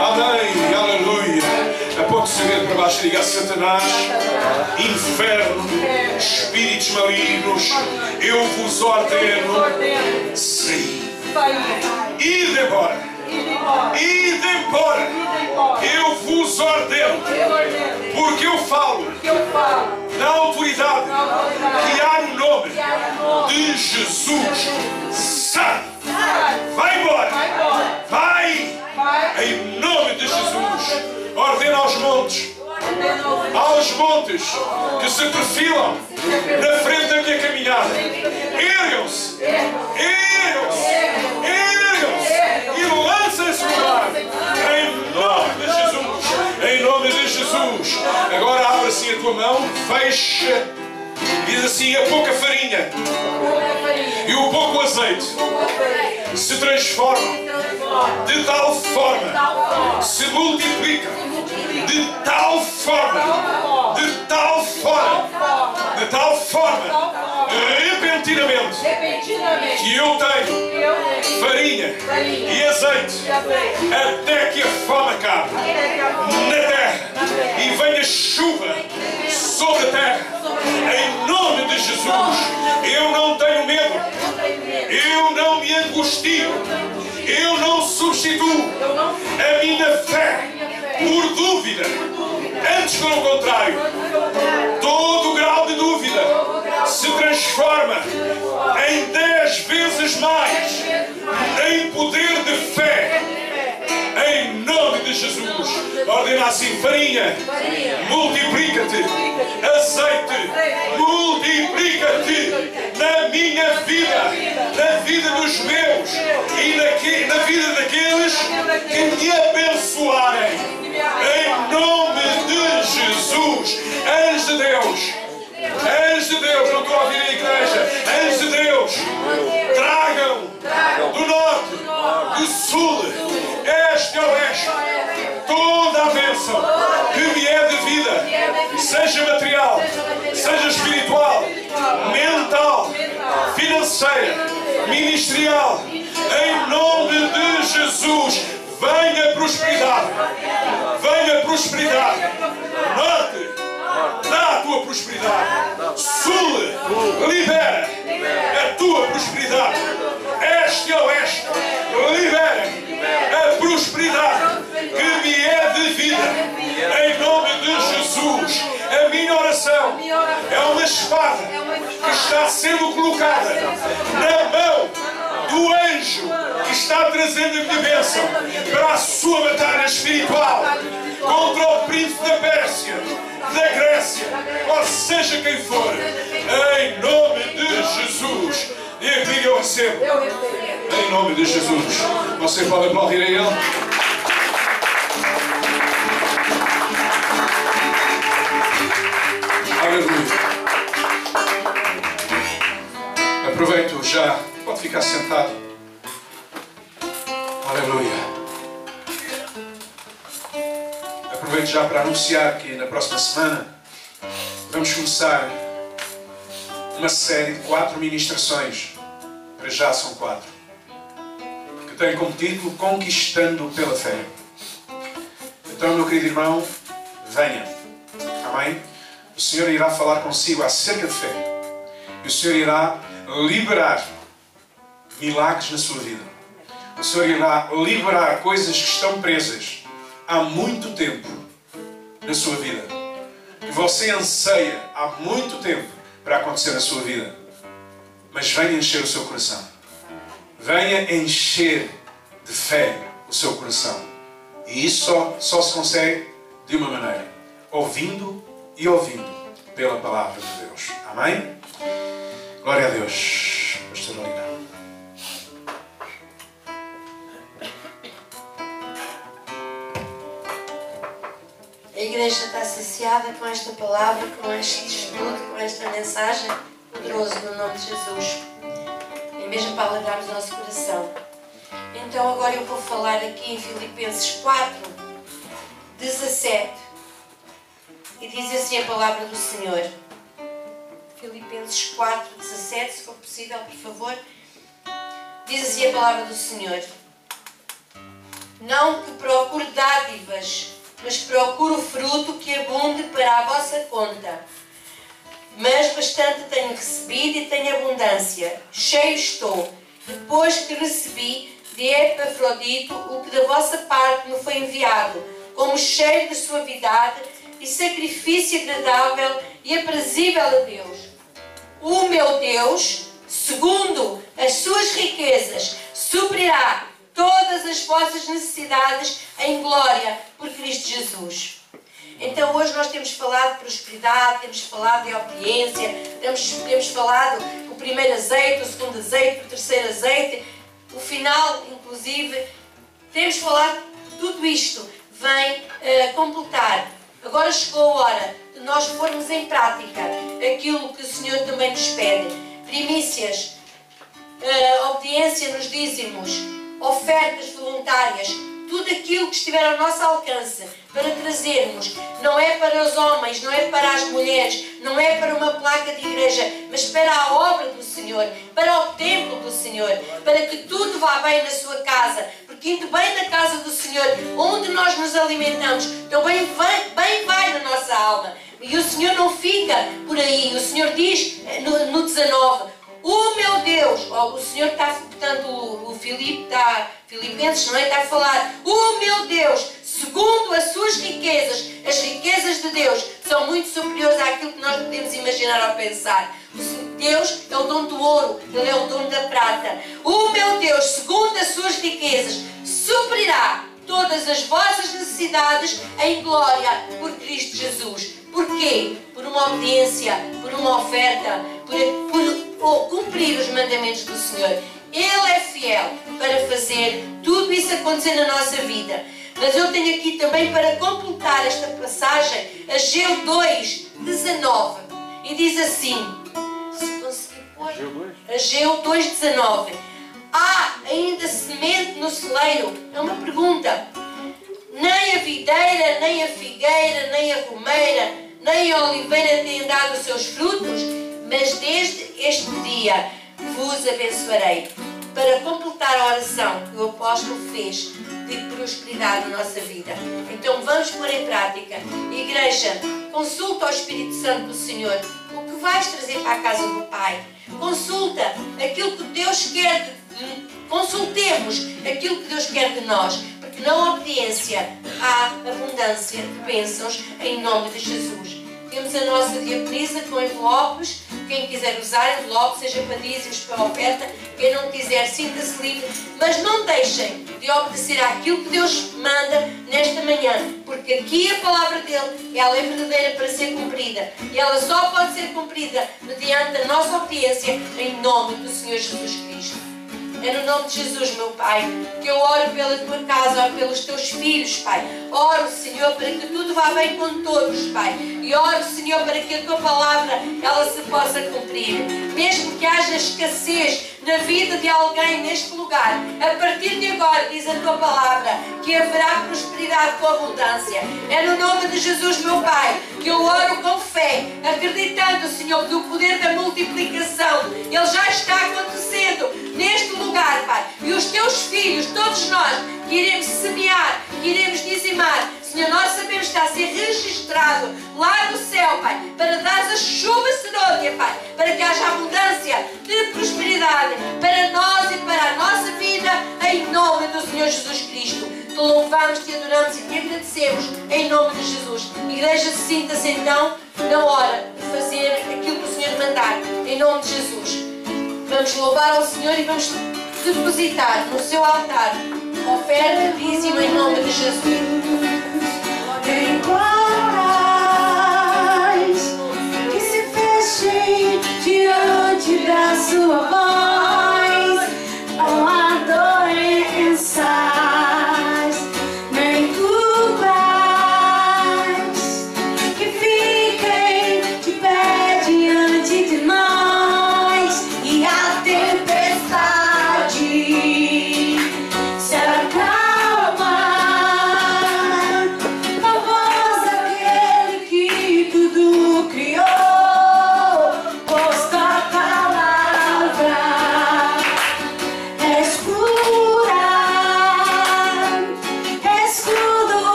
Amém. Aleluia. Aponte o seu dedo para baixo e diga a Satanás, inferno, espíritos malignos, eu vos ordeno, sair. Ide embora. Ide embora. Eu vos ordeno. Porque eu falo da autoridade que há no nome de Jesus. Sai. Vai embora. Vai. Em nome de Jesus. Ordena aos montes. Aos montes que se perfilam na frente da minha caminhada. Ergam-se. Ergam-se. Ergam-se. E lancem-se no mar. Em nome de Jesus. Em nome de Jesus. Agora abre assim a tua mão. Fecha. Diz assim: a pouca farinha e o pouco azeite se transformam de tal forma, se multiplicam de tal forma, de tal forma, de tal forma, repentinamente, que eu tenho farinha e azeite até que a fome acabe na terra e venha chuva sobre a terra. Em nome de Jesus, eu não tenho medo, eu não me angustio, eu não substituo a minha fé por dúvida. Antes, pelo contrário, todo grau de dúvida se transforma em dez vezes mais em poder de fé. Em nome de Jesus, ordena assim: farinha, multiplica-te, azeite, multiplica-te na minha vida, na vida dos meus e na vida daqueles que me abençoarem. Em nome de Jesus, anjos de Deus, anjos de Deus, não estou a ouvir a igreja, anjos de Deus, tragam do norte, do sul, este e oeste, toda a bênção que me é devida, seja material, seja espiritual, mental, financeira, ministerial, em nome de Jesus, venha prosperidade, venha prosperidade, norte, dá a tua prosperidade, sul, libera. A tua prosperidade, este e oeste, libera. A prosperidade que me é devida. Em nome de Jesus, a minha oração é uma espada que está sendo colocada na mão do anjo que está trazendo a minha bênção para a sua batalha espiritual contra o príncipe da Pérsia, da Grécia, ou seja quem for, em nome de Jesus. E aqui eu recebo. Em nome de Jesus. Você pode aplaudir a Ele. Aleluia. Aproveito já. Pode ficar sentado. Aleluia. Aproveito já para anunciar que na próxima semana vamos começar uma série de quatro ministrações. Para já são quatro. Que tem como título Conquistando pela Fé. Então, meu querido irmão, venha. Amém? O Senhor irá falar consigo acerca de fé. E o Senhor irá liberar milagres na sua vida. O Senhor irá liberar coisas que estão presas há muito tempo na sua vida. Que você anseia há muito tempo para acontecer na sua vida. Mas venha encher o seu coração. Venha encher de fé o seu coração. E isso só, só se consegue de uma maneira: ouvindo e ouvindo pela palavra de Deus. Amém? Glória a Deus, Pastor. Igreja está saciada com esta palavra, com este estudo, com esta mensagem poderosa no nome de Jesus. É mesmo para alegrar o nosso coração. Então agora eu vou falar aqui em Filipenses 4, 17. E diz assim a palavra do Senhor. Filipenses 4, 17, se for possível, por favor. Diz assim a palavra do Senhor. Não que procure dádivas, mas procure o fruto que abunde para a vossa conta. Mas bastante tenho recebido e tenho abundância. Cheio estou, depois que recebi de Epafrodito o que da vossa parte me foi enviado, como cheio de suavidade e sacrifício agradável e aprazível a Deus. O meu Deus, segundo as suas riquezas, suprirá todas as vossas necessidades em glória por Cristo Jesus. Então hoje nós temos falado de prosperidade, temos falado de obediência, temos, temos falado o primeiro azeite, o segundo azeite, o terceiro azeite, o final, inclusive. Temos falado tudo isto vem uh, completar. Agora chegou a hora de nós pormos em prática aquilo que o Senhor também nos pede. Primícias, uh, obediência nos dízimos, ofertas voluntárias, tudo aquilo que estiver ao nosso alcance para trazermos, não é para os homens, não é para as mulheres, não é para uma placa de igreja, mas para a obra do Senhor, para o templo do Senhor, para que tudo vá bem na sua casa, porque indo bem na casa do Senhor, onde nós nos alimentamos, também bem, bem vai na nossa alma. E o Senhor não fica por aí, o Senhor diz eh, no, no 19, o meu Deus, oh, o Senhor está, portanto, o, Filipe está, Filipenses, não é? Está a falar, o meu Deus, segundo as suas riquezas, as riquezas de Deus são muito superiores àquilo que nós podemos imaginar ou pensar. Deus é o dono do ouro, Ele é o dono da prata. O meu Deus, segundo as suas riquezas, suprirá todas as vossas necessidades em glória por Cristo Jesus. Porquê? Por uma obediência, por uma oferta, por, por cumprir os mandamentos do Senhor. Ele é fiel para fazer tudo isso acontecer na nossa vida. Mas eu tenho aqui também para completar esta passagem, Ageu 2, 19. E diz assim: se conseguir pôr, Ageu 2, 19. Há ainda semente no celeiro? É uma pergunta. Nem a videira, nem a figueira, nem a romeira, nem a oliveira têm dado os seus frutos, mas desde este dia vos abençoarei. Para completar a oração que o apóstolo fez de prosperidade na nossa vida. Então vamos pôr em prática. Igreja, consulta ao Espírito Santo do Senhor o que vais trazer para a casa do Pai. Consulta aquilo que Deus quer de, consultemos aquilo que Deus quer de nós, porque na obediência há abundância de bênçãos em nome de Jesus. Temos a nossa diaconisa com envelopes. Quem quiser usar envelopes, seja para dízimos, para oferta. Quem não quiser, sinta-se livre. Mas não deixem de obedecer àquilo que Deus manda nesta manhã. Porque aqui a palavra dele, ela é verdadeira para ser cumprida. E ela só pode ser cumprida mediante a nossa obediência em nome do Senhor Jesus Cristo. É no nome de Jesus, meu Pai, que eu oro pela tua casa, oro pelos teus filhos, Pai. Oro, Senhor, para que tudo vá bem com todos, Pai. E oro, Senhor, para que a tua palavra ela se possa cumprir. Mesmo que haja escassez na vida de alguém neste lugar, a partir de agora, diz a tua palavra, que haverá prosperidade com abundância. É no nome de Jesus, meu Pai, que eu oro com fé, acreditando, Senhor, que o poder da multiplicação, ele já está acontecendo neste lugar, Pai. E os teus filhos, todos nós, que iremos semear, que iremos dizimar, Senhor, nós sabemos que está a ser registrado lá no céu, Pai, para dar a chuva seródia, Pai, para que haja abundância de prosperidade para nós e para a nossa vida, em nome do Senhor Jesus Cristo. Te louvamos, te adoramos e te agradecemos em nome de Jesus. Igreja, sinta-se então na hora de fazer aquilo que o Senhor mandar, em nome de Jesus. Vamos louvar ao Senhor e vamos depositar no seu altar oferta, dízimo em nome de Jesus sem que se fechem diante da sua voz.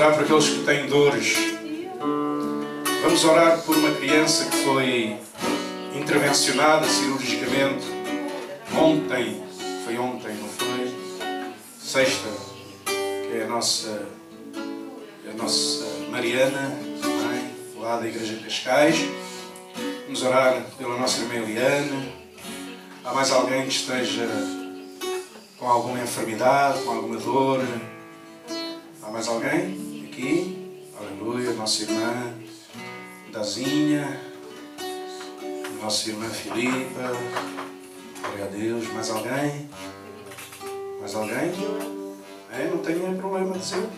Orar por aqueles que têm dores. Vamos orar por uma criança que foi intervencionada cirurgicamente ontem. Foi ontem, não foi? Sexta, que é a nossa, a nossa Mariana, mãe, lá da Igreja de Cascais. Vamos orar pela nossa irmã Eliane. Há mais alguém que esteja com alguma enfermidade, com alguma dor? Há mais alguém aqui? Aleluia, nossa irmã Dazinha, nossa irmã Filipa. Glória a Deus. Mais alguém? Mais alguém? É, não tem nenhum problema de dizer.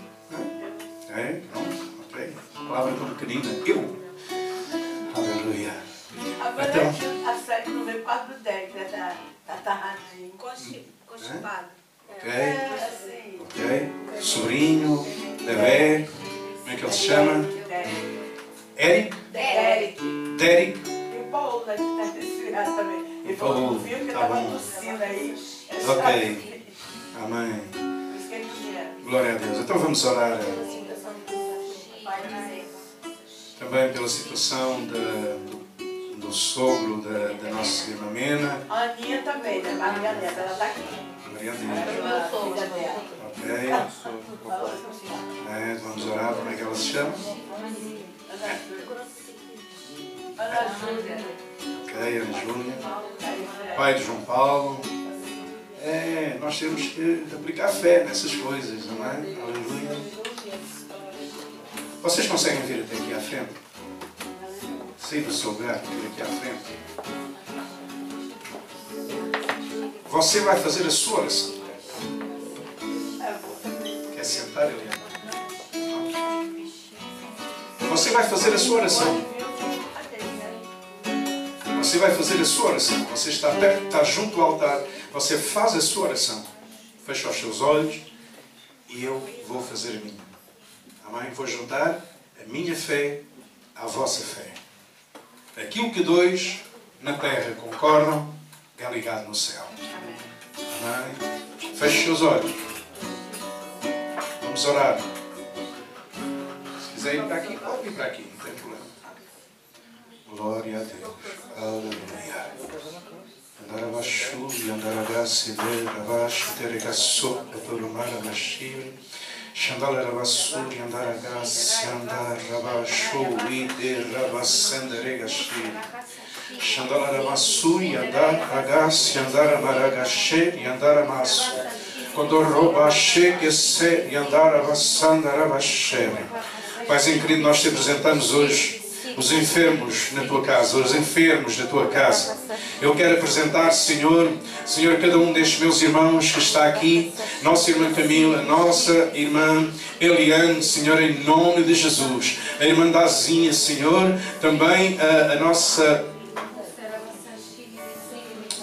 É? É? Pronto, ok. Palavra é tão pequenina. Eu. Aleluia. Agora Então- a série não veio quase do 10, né? Da, da Tarradinho. Constipado. Ok? É, assim. Ok? Sobrinho, bebê, como é que ele se chama? Eric? Derek. Derek? E o Paulo, né? Que tá desfilado também. Ele O falou Paulo, que viu que tá tava bom. tossindo aí. Ok. Amém. Glória a Deus. Então vamos orar também pela situação da- do, sogro da, da nossa irmã Mena. A Aninha também, né? Maria Neta, ela tá aqui. É, vamos orar. Como é que ela se chama? Ok, Ana Júlia. Pai de João Paulo. É, nós temos que aplicar fé nessas coisas, não é? Aleluia. Vocês conseguem vir até aqui à frente? Do seu lugar, vir aqui à frente. Você vai fazer a sua oração. Quer sentar, Helena? Você vai fazer a sua oração. Você vai fazer a sua oração. Você está perto, está junto ao altar. Você faz a sua oração. Fecha os seus olhos e eu vou fazer a minha. Amém? Vou juntar a minha fé à vossa fé. Aquilo que dois na terra concordam é ligado no céu. Amém? Feche os seus olhos. Vamos orar. Se quiser ir para aqui, pode ir para aqui, não tem problema. Glória a Deus. Aleluia. Andarabashu, Yandaragasi, Ravash, Teregasso, Torumara Mashir. Shandalarabasu, Yandaragasi, Andarabashu, Ide Andaramaragashi, Yandaramasu. Quando que se querido, nós te apresentamos hoje os enfermos na tua casa, os enfermos da tua casa. Eu quero apresentar, Senhor, Senhor, cada um destes meus irmãos que está aqui, nossa irmã Camila, nossa irmã Eliane, Senhor, em nome de Jesus. A irmã Dazinha, Senhor, também a, a nossa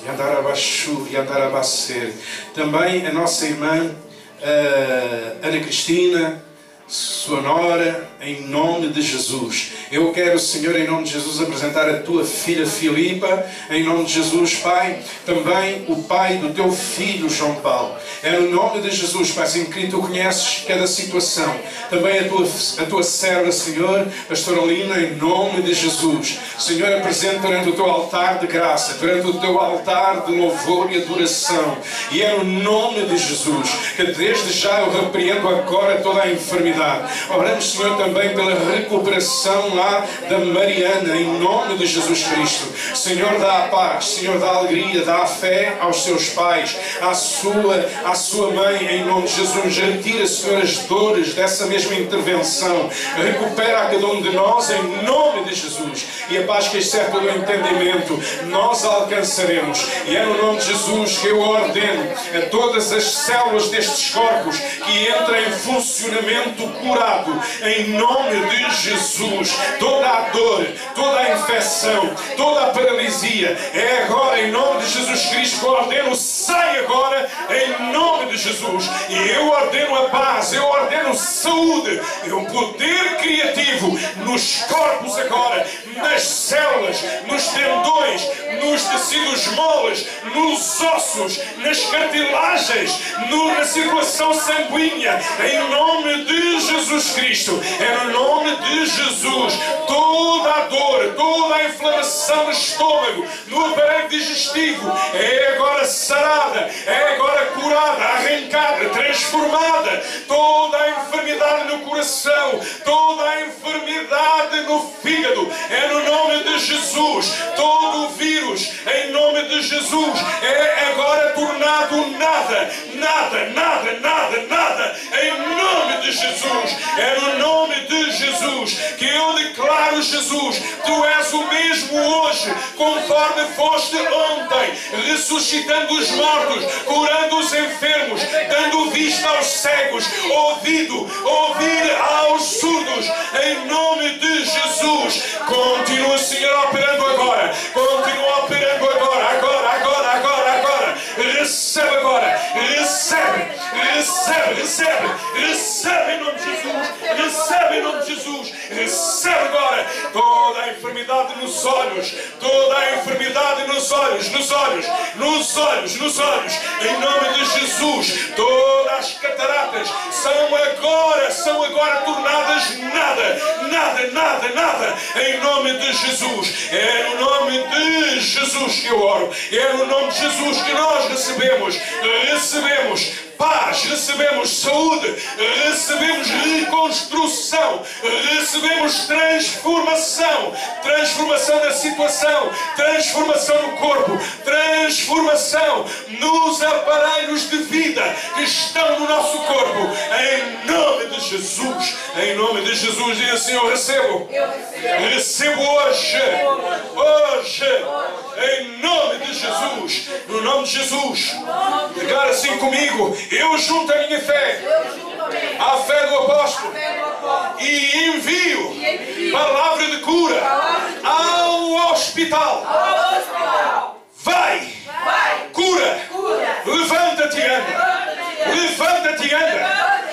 Yandarabashu, Yandarabaser. Também a nossa irmã eh, Ana Cristina, sua nora, em nome de Jesus. Eu quero, Senhor, em nome de Jesus, apresentar a tua filha Filipa, em nome de Jesus, Pai, também o pai do teu filho João Paulo. É no nome de Jesus, Pai, em que tu conheces cada situação. Também a tua, a tua serva, Senhor, Pastora Lina, em nome de Jesus. Senhor, apresenta perante o teu altar de graça, perante o teu altar de louvor e adoração. E é no nome de Jesus que desde já eu repreendo agora toda a enfermidade. Oramos, Senhor, também pela recuperação lá da Mariana, em nome de Jesus Cristo. Senhor, dá a paz, Senhor, dá a alegria, dá a fé aos seus pais, à sua, à sua mãe, em nome de Jesus. Retira, Senhor, as dores dessa mesma intervenção. Recupera a cada um de nós, em nome de Jesus. E a paz que excede todo o entendimento, nós alcançaremos. E é no nome de Jesus que eu ordeno a todas as células destes corpos que entrem em funcionamento curado, em nome de Jesus. Toda a dor, toda a infecção, toda a paralisia, é agora em nome de Jesus Cristo que eu ordeno, sai agora em nome de Jesus. E eu ordeno a paz, eu ordeno saúde, e o poder criativo nos corpos agora, nas células, nos tendões, nos tecidos moles, nos ossos, nas cartilagens, no- na circulação sanguínea, em nome de Jesus Cristo, é no nome de Jesus, toda a dor, toda a inflamação no estômago, no aparelho digestivo, é agora sarada, é agora curada, arrancada, transformada, toda a enfermidade no coração, toda a enfermidade no fígado, é no nome de Jesus, todo o vírus, em nome de Jesus, é agora tornado nada, nada, nada, nada, nada, em nome de Jesus, é no nome de Jesus que eu declaro, Jesus, tu és o mesmo hoje, conforme foste ontem, ressuscitando os mortos, curando os enfermos, dando vista aos cegos, ouvido, ouvir aos surdos, em nome de Jesus. Continua, Senhor, operando agora, continua operando agora, agora, agora, agora, agora. Recebe agora, recebe, recebe, recebe, recebe em nome de Jesus, recebe em nome de Jesus, recebe agora toda a enfermidade nos olhos, toda a enfermidade nos olhos, nos olhos, nos olhos, nos olhos, em nome de Jesus, todas as cataratas são agora, são agora tornadas nada, nada, nada, nada, em nome de Jesus, é no nome de Jesus que eu oro, é no nome de Jesus que nós recebemos, recebemos paz, recebemos saúde, recebemos reconstrução, recebemos transformação, transformação da situação, transformação no corpo, transformação nos aparelhos de vida que estão no nosso corpo, em nome de Jesus, em nome de Jesus, diz assim: Eu recebo, recebo. Hoje, hoje, em nome de Jesus, no nome de Jesus, declara assim comigo: Eu junto a minha fé. À fé. Do apóstolo. E envio palavra de cura ao hospital. Vai, cura, levanta-te e anda, levanta-te e anda,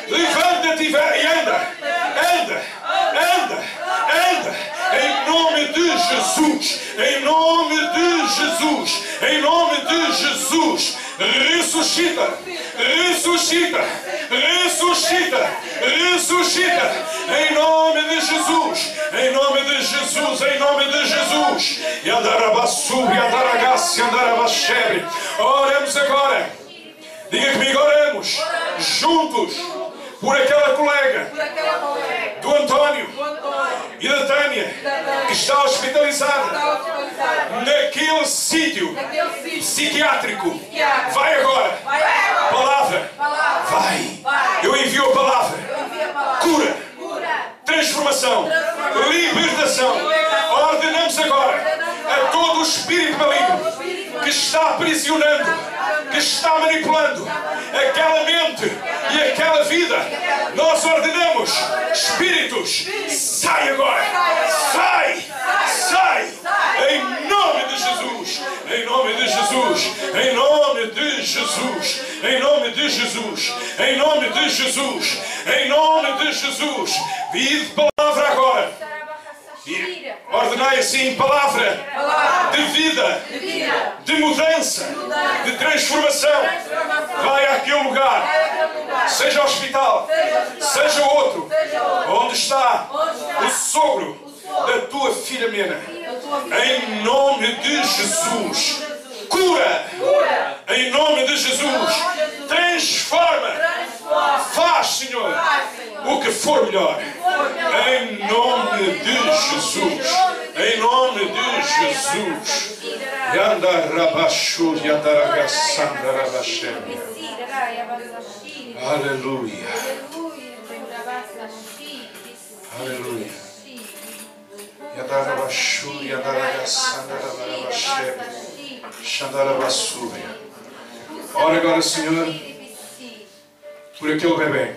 levanta-te e anda, anda, anda, anda, em nome de Jesus, em nome de Jesus, em nome de Jesus, ressuscita, ressuscita, ressuscita, ressuscita, em nome de Jesus, em nome de Jesus, em nome de Jesus, e andarabassu, e andaragasse, e andarabachebe, oremos agora, diga comigo, oremos, juntos, por aquela colega, do Antônio e da Tânia, que está hospitalizada. Naquele sítio. Psiquiátrico. Vai agora. Palavra. Vai. Eu envio a palavra. Cura. Transformação. Libertação. Ordenamos agora a todo o espírito maligno que está aprisionando, que está manipulando aquela mente e aquela vida. Nós ordenamos, espíritos, sai agora, sai, sai, em nome de Jesus, em nome de Jesus, em nome de Jesus, em nome de Jesus, em nome de Jesus, em nome de Jesus. Vive palavra agora. E ordenai assim palavra de vida, de mudança, de transformação. Vai àquele lugar, seja hospital, seja outro, onde está o sogro da tua filha Mena. Em nome de Jesus, cura. Em nome de Jesus, transforma. Faz, Senhor, o que for melhor. Em nome de Jesus. Em nome de Jesus. Yanda rabashu yadaragassanda rabashem. Aleluia. Aleluia. Rabashem. Xandarabassuria. Ora agora, Senhor, por aquele bebê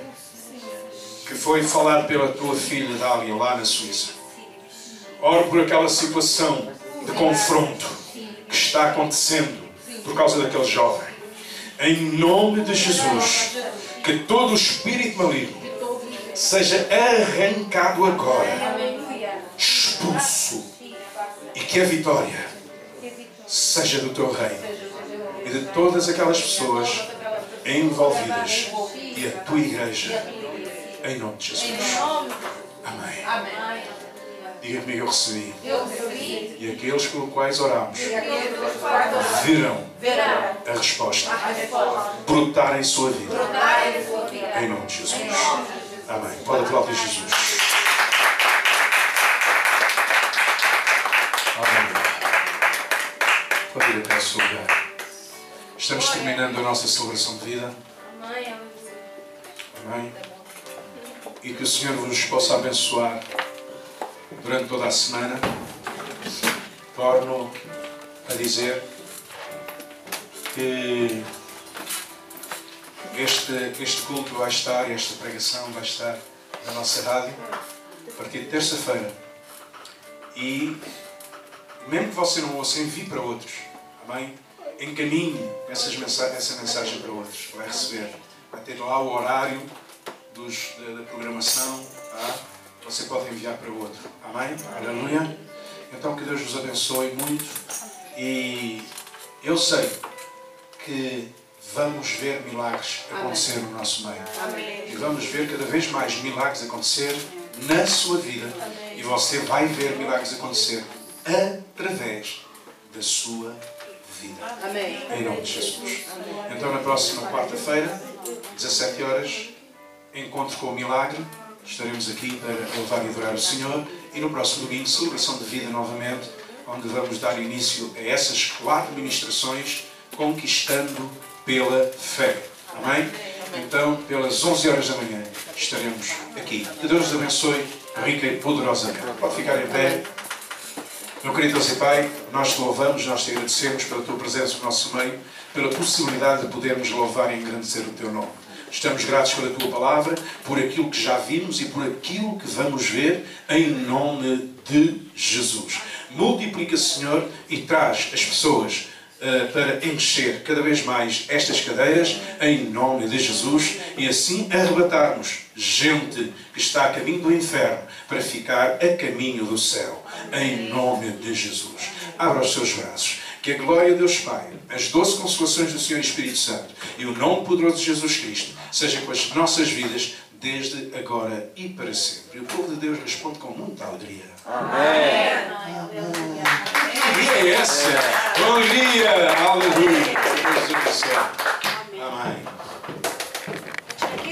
que foi falado pela tua filha Dália lá na Suíça. Oro por aquela situação de confronto que está acontecendo por causa daquele jovem. Em nome de Jesus, que todo o espírito maligno seja arrancado agora, expulso, e que a vitória seja do teu reino e de todas aquelas pessoas envolvidas e a tua igreja, em nome de Jesus. Amém. Diga comigo, eu recebi. E aqueles pelos quais oramos verão a resposta brotar em sua vida. Em nome de Jesus. Amém. Pode aplaudir Jesus. Amém. Pode ir até o seu lugar. Estamos terminando a nossa celebração de vida. Amém. E que o Senhor vos possa abençoar durante toda a semana. Torno a dizer que este, este culto vai estar, esta pregação vai estar na nossa rádio a partir de terça-feira. E mesmo que você não ouça, envie para outros. Amém? Encaminhe essas mensa essa mensagem para outros. Vai receber. Vai ter lá o horário dos, da, da programação. Tá? Você pode enviar para outro. Amém? Aleluia. Então que Deus vos abençoe muito. E eu sei que vamos ver milagres acontecer no nosso meio. E vamos ver cada vez mais milagres acontecer na sua vida. E você vai ver milagres acontecer através da sua vida. Amém. Em nome de Jesus. Então, na próxima quarta-feira, 17 horas, encontro com o milagre. Estaremos aqui para louvar e adorar o Senhor. E no próximo domingo, celebração de vida novamente, onde vamos dar início a essas quatro ministrações, conquistando pela fé. Amém? Então, pelas 11 horas da manhã, estaremos aqui. Que Deus nos abençoe rica e poderosamente. Pode ficar em pé. Meu querido Deus e Pai, nós te louvamos, nós te agradecemos pela tua presença no nosso meio, pela possibilidade de podermos louvar e engrandecer o teu nome. Estamos gratos pela tua palavra, por aquilo que já vimos e por aquilo que vamos ver, em nome de Jesus. Multiplica, Senhor, e traz as pessoas uh, para encher cada vez mais estas cadeiras, em nome de Jesus, e assim arrebatarmos gente que está a caminho do inferno para ficar a caminho do céu, em nome de Jesus. Abra os seus braços. Que a glória de Deus Pai, as doce consolações do Senhor Espírito Santo e o nome poderoso de Jesus Cristo seja com as nossas vidas desde agora e para sempre. E o povo de Deus responde com muita alegria. Amém. Que alegria é essa? Bom dia! Aleluia! Deus abençoe.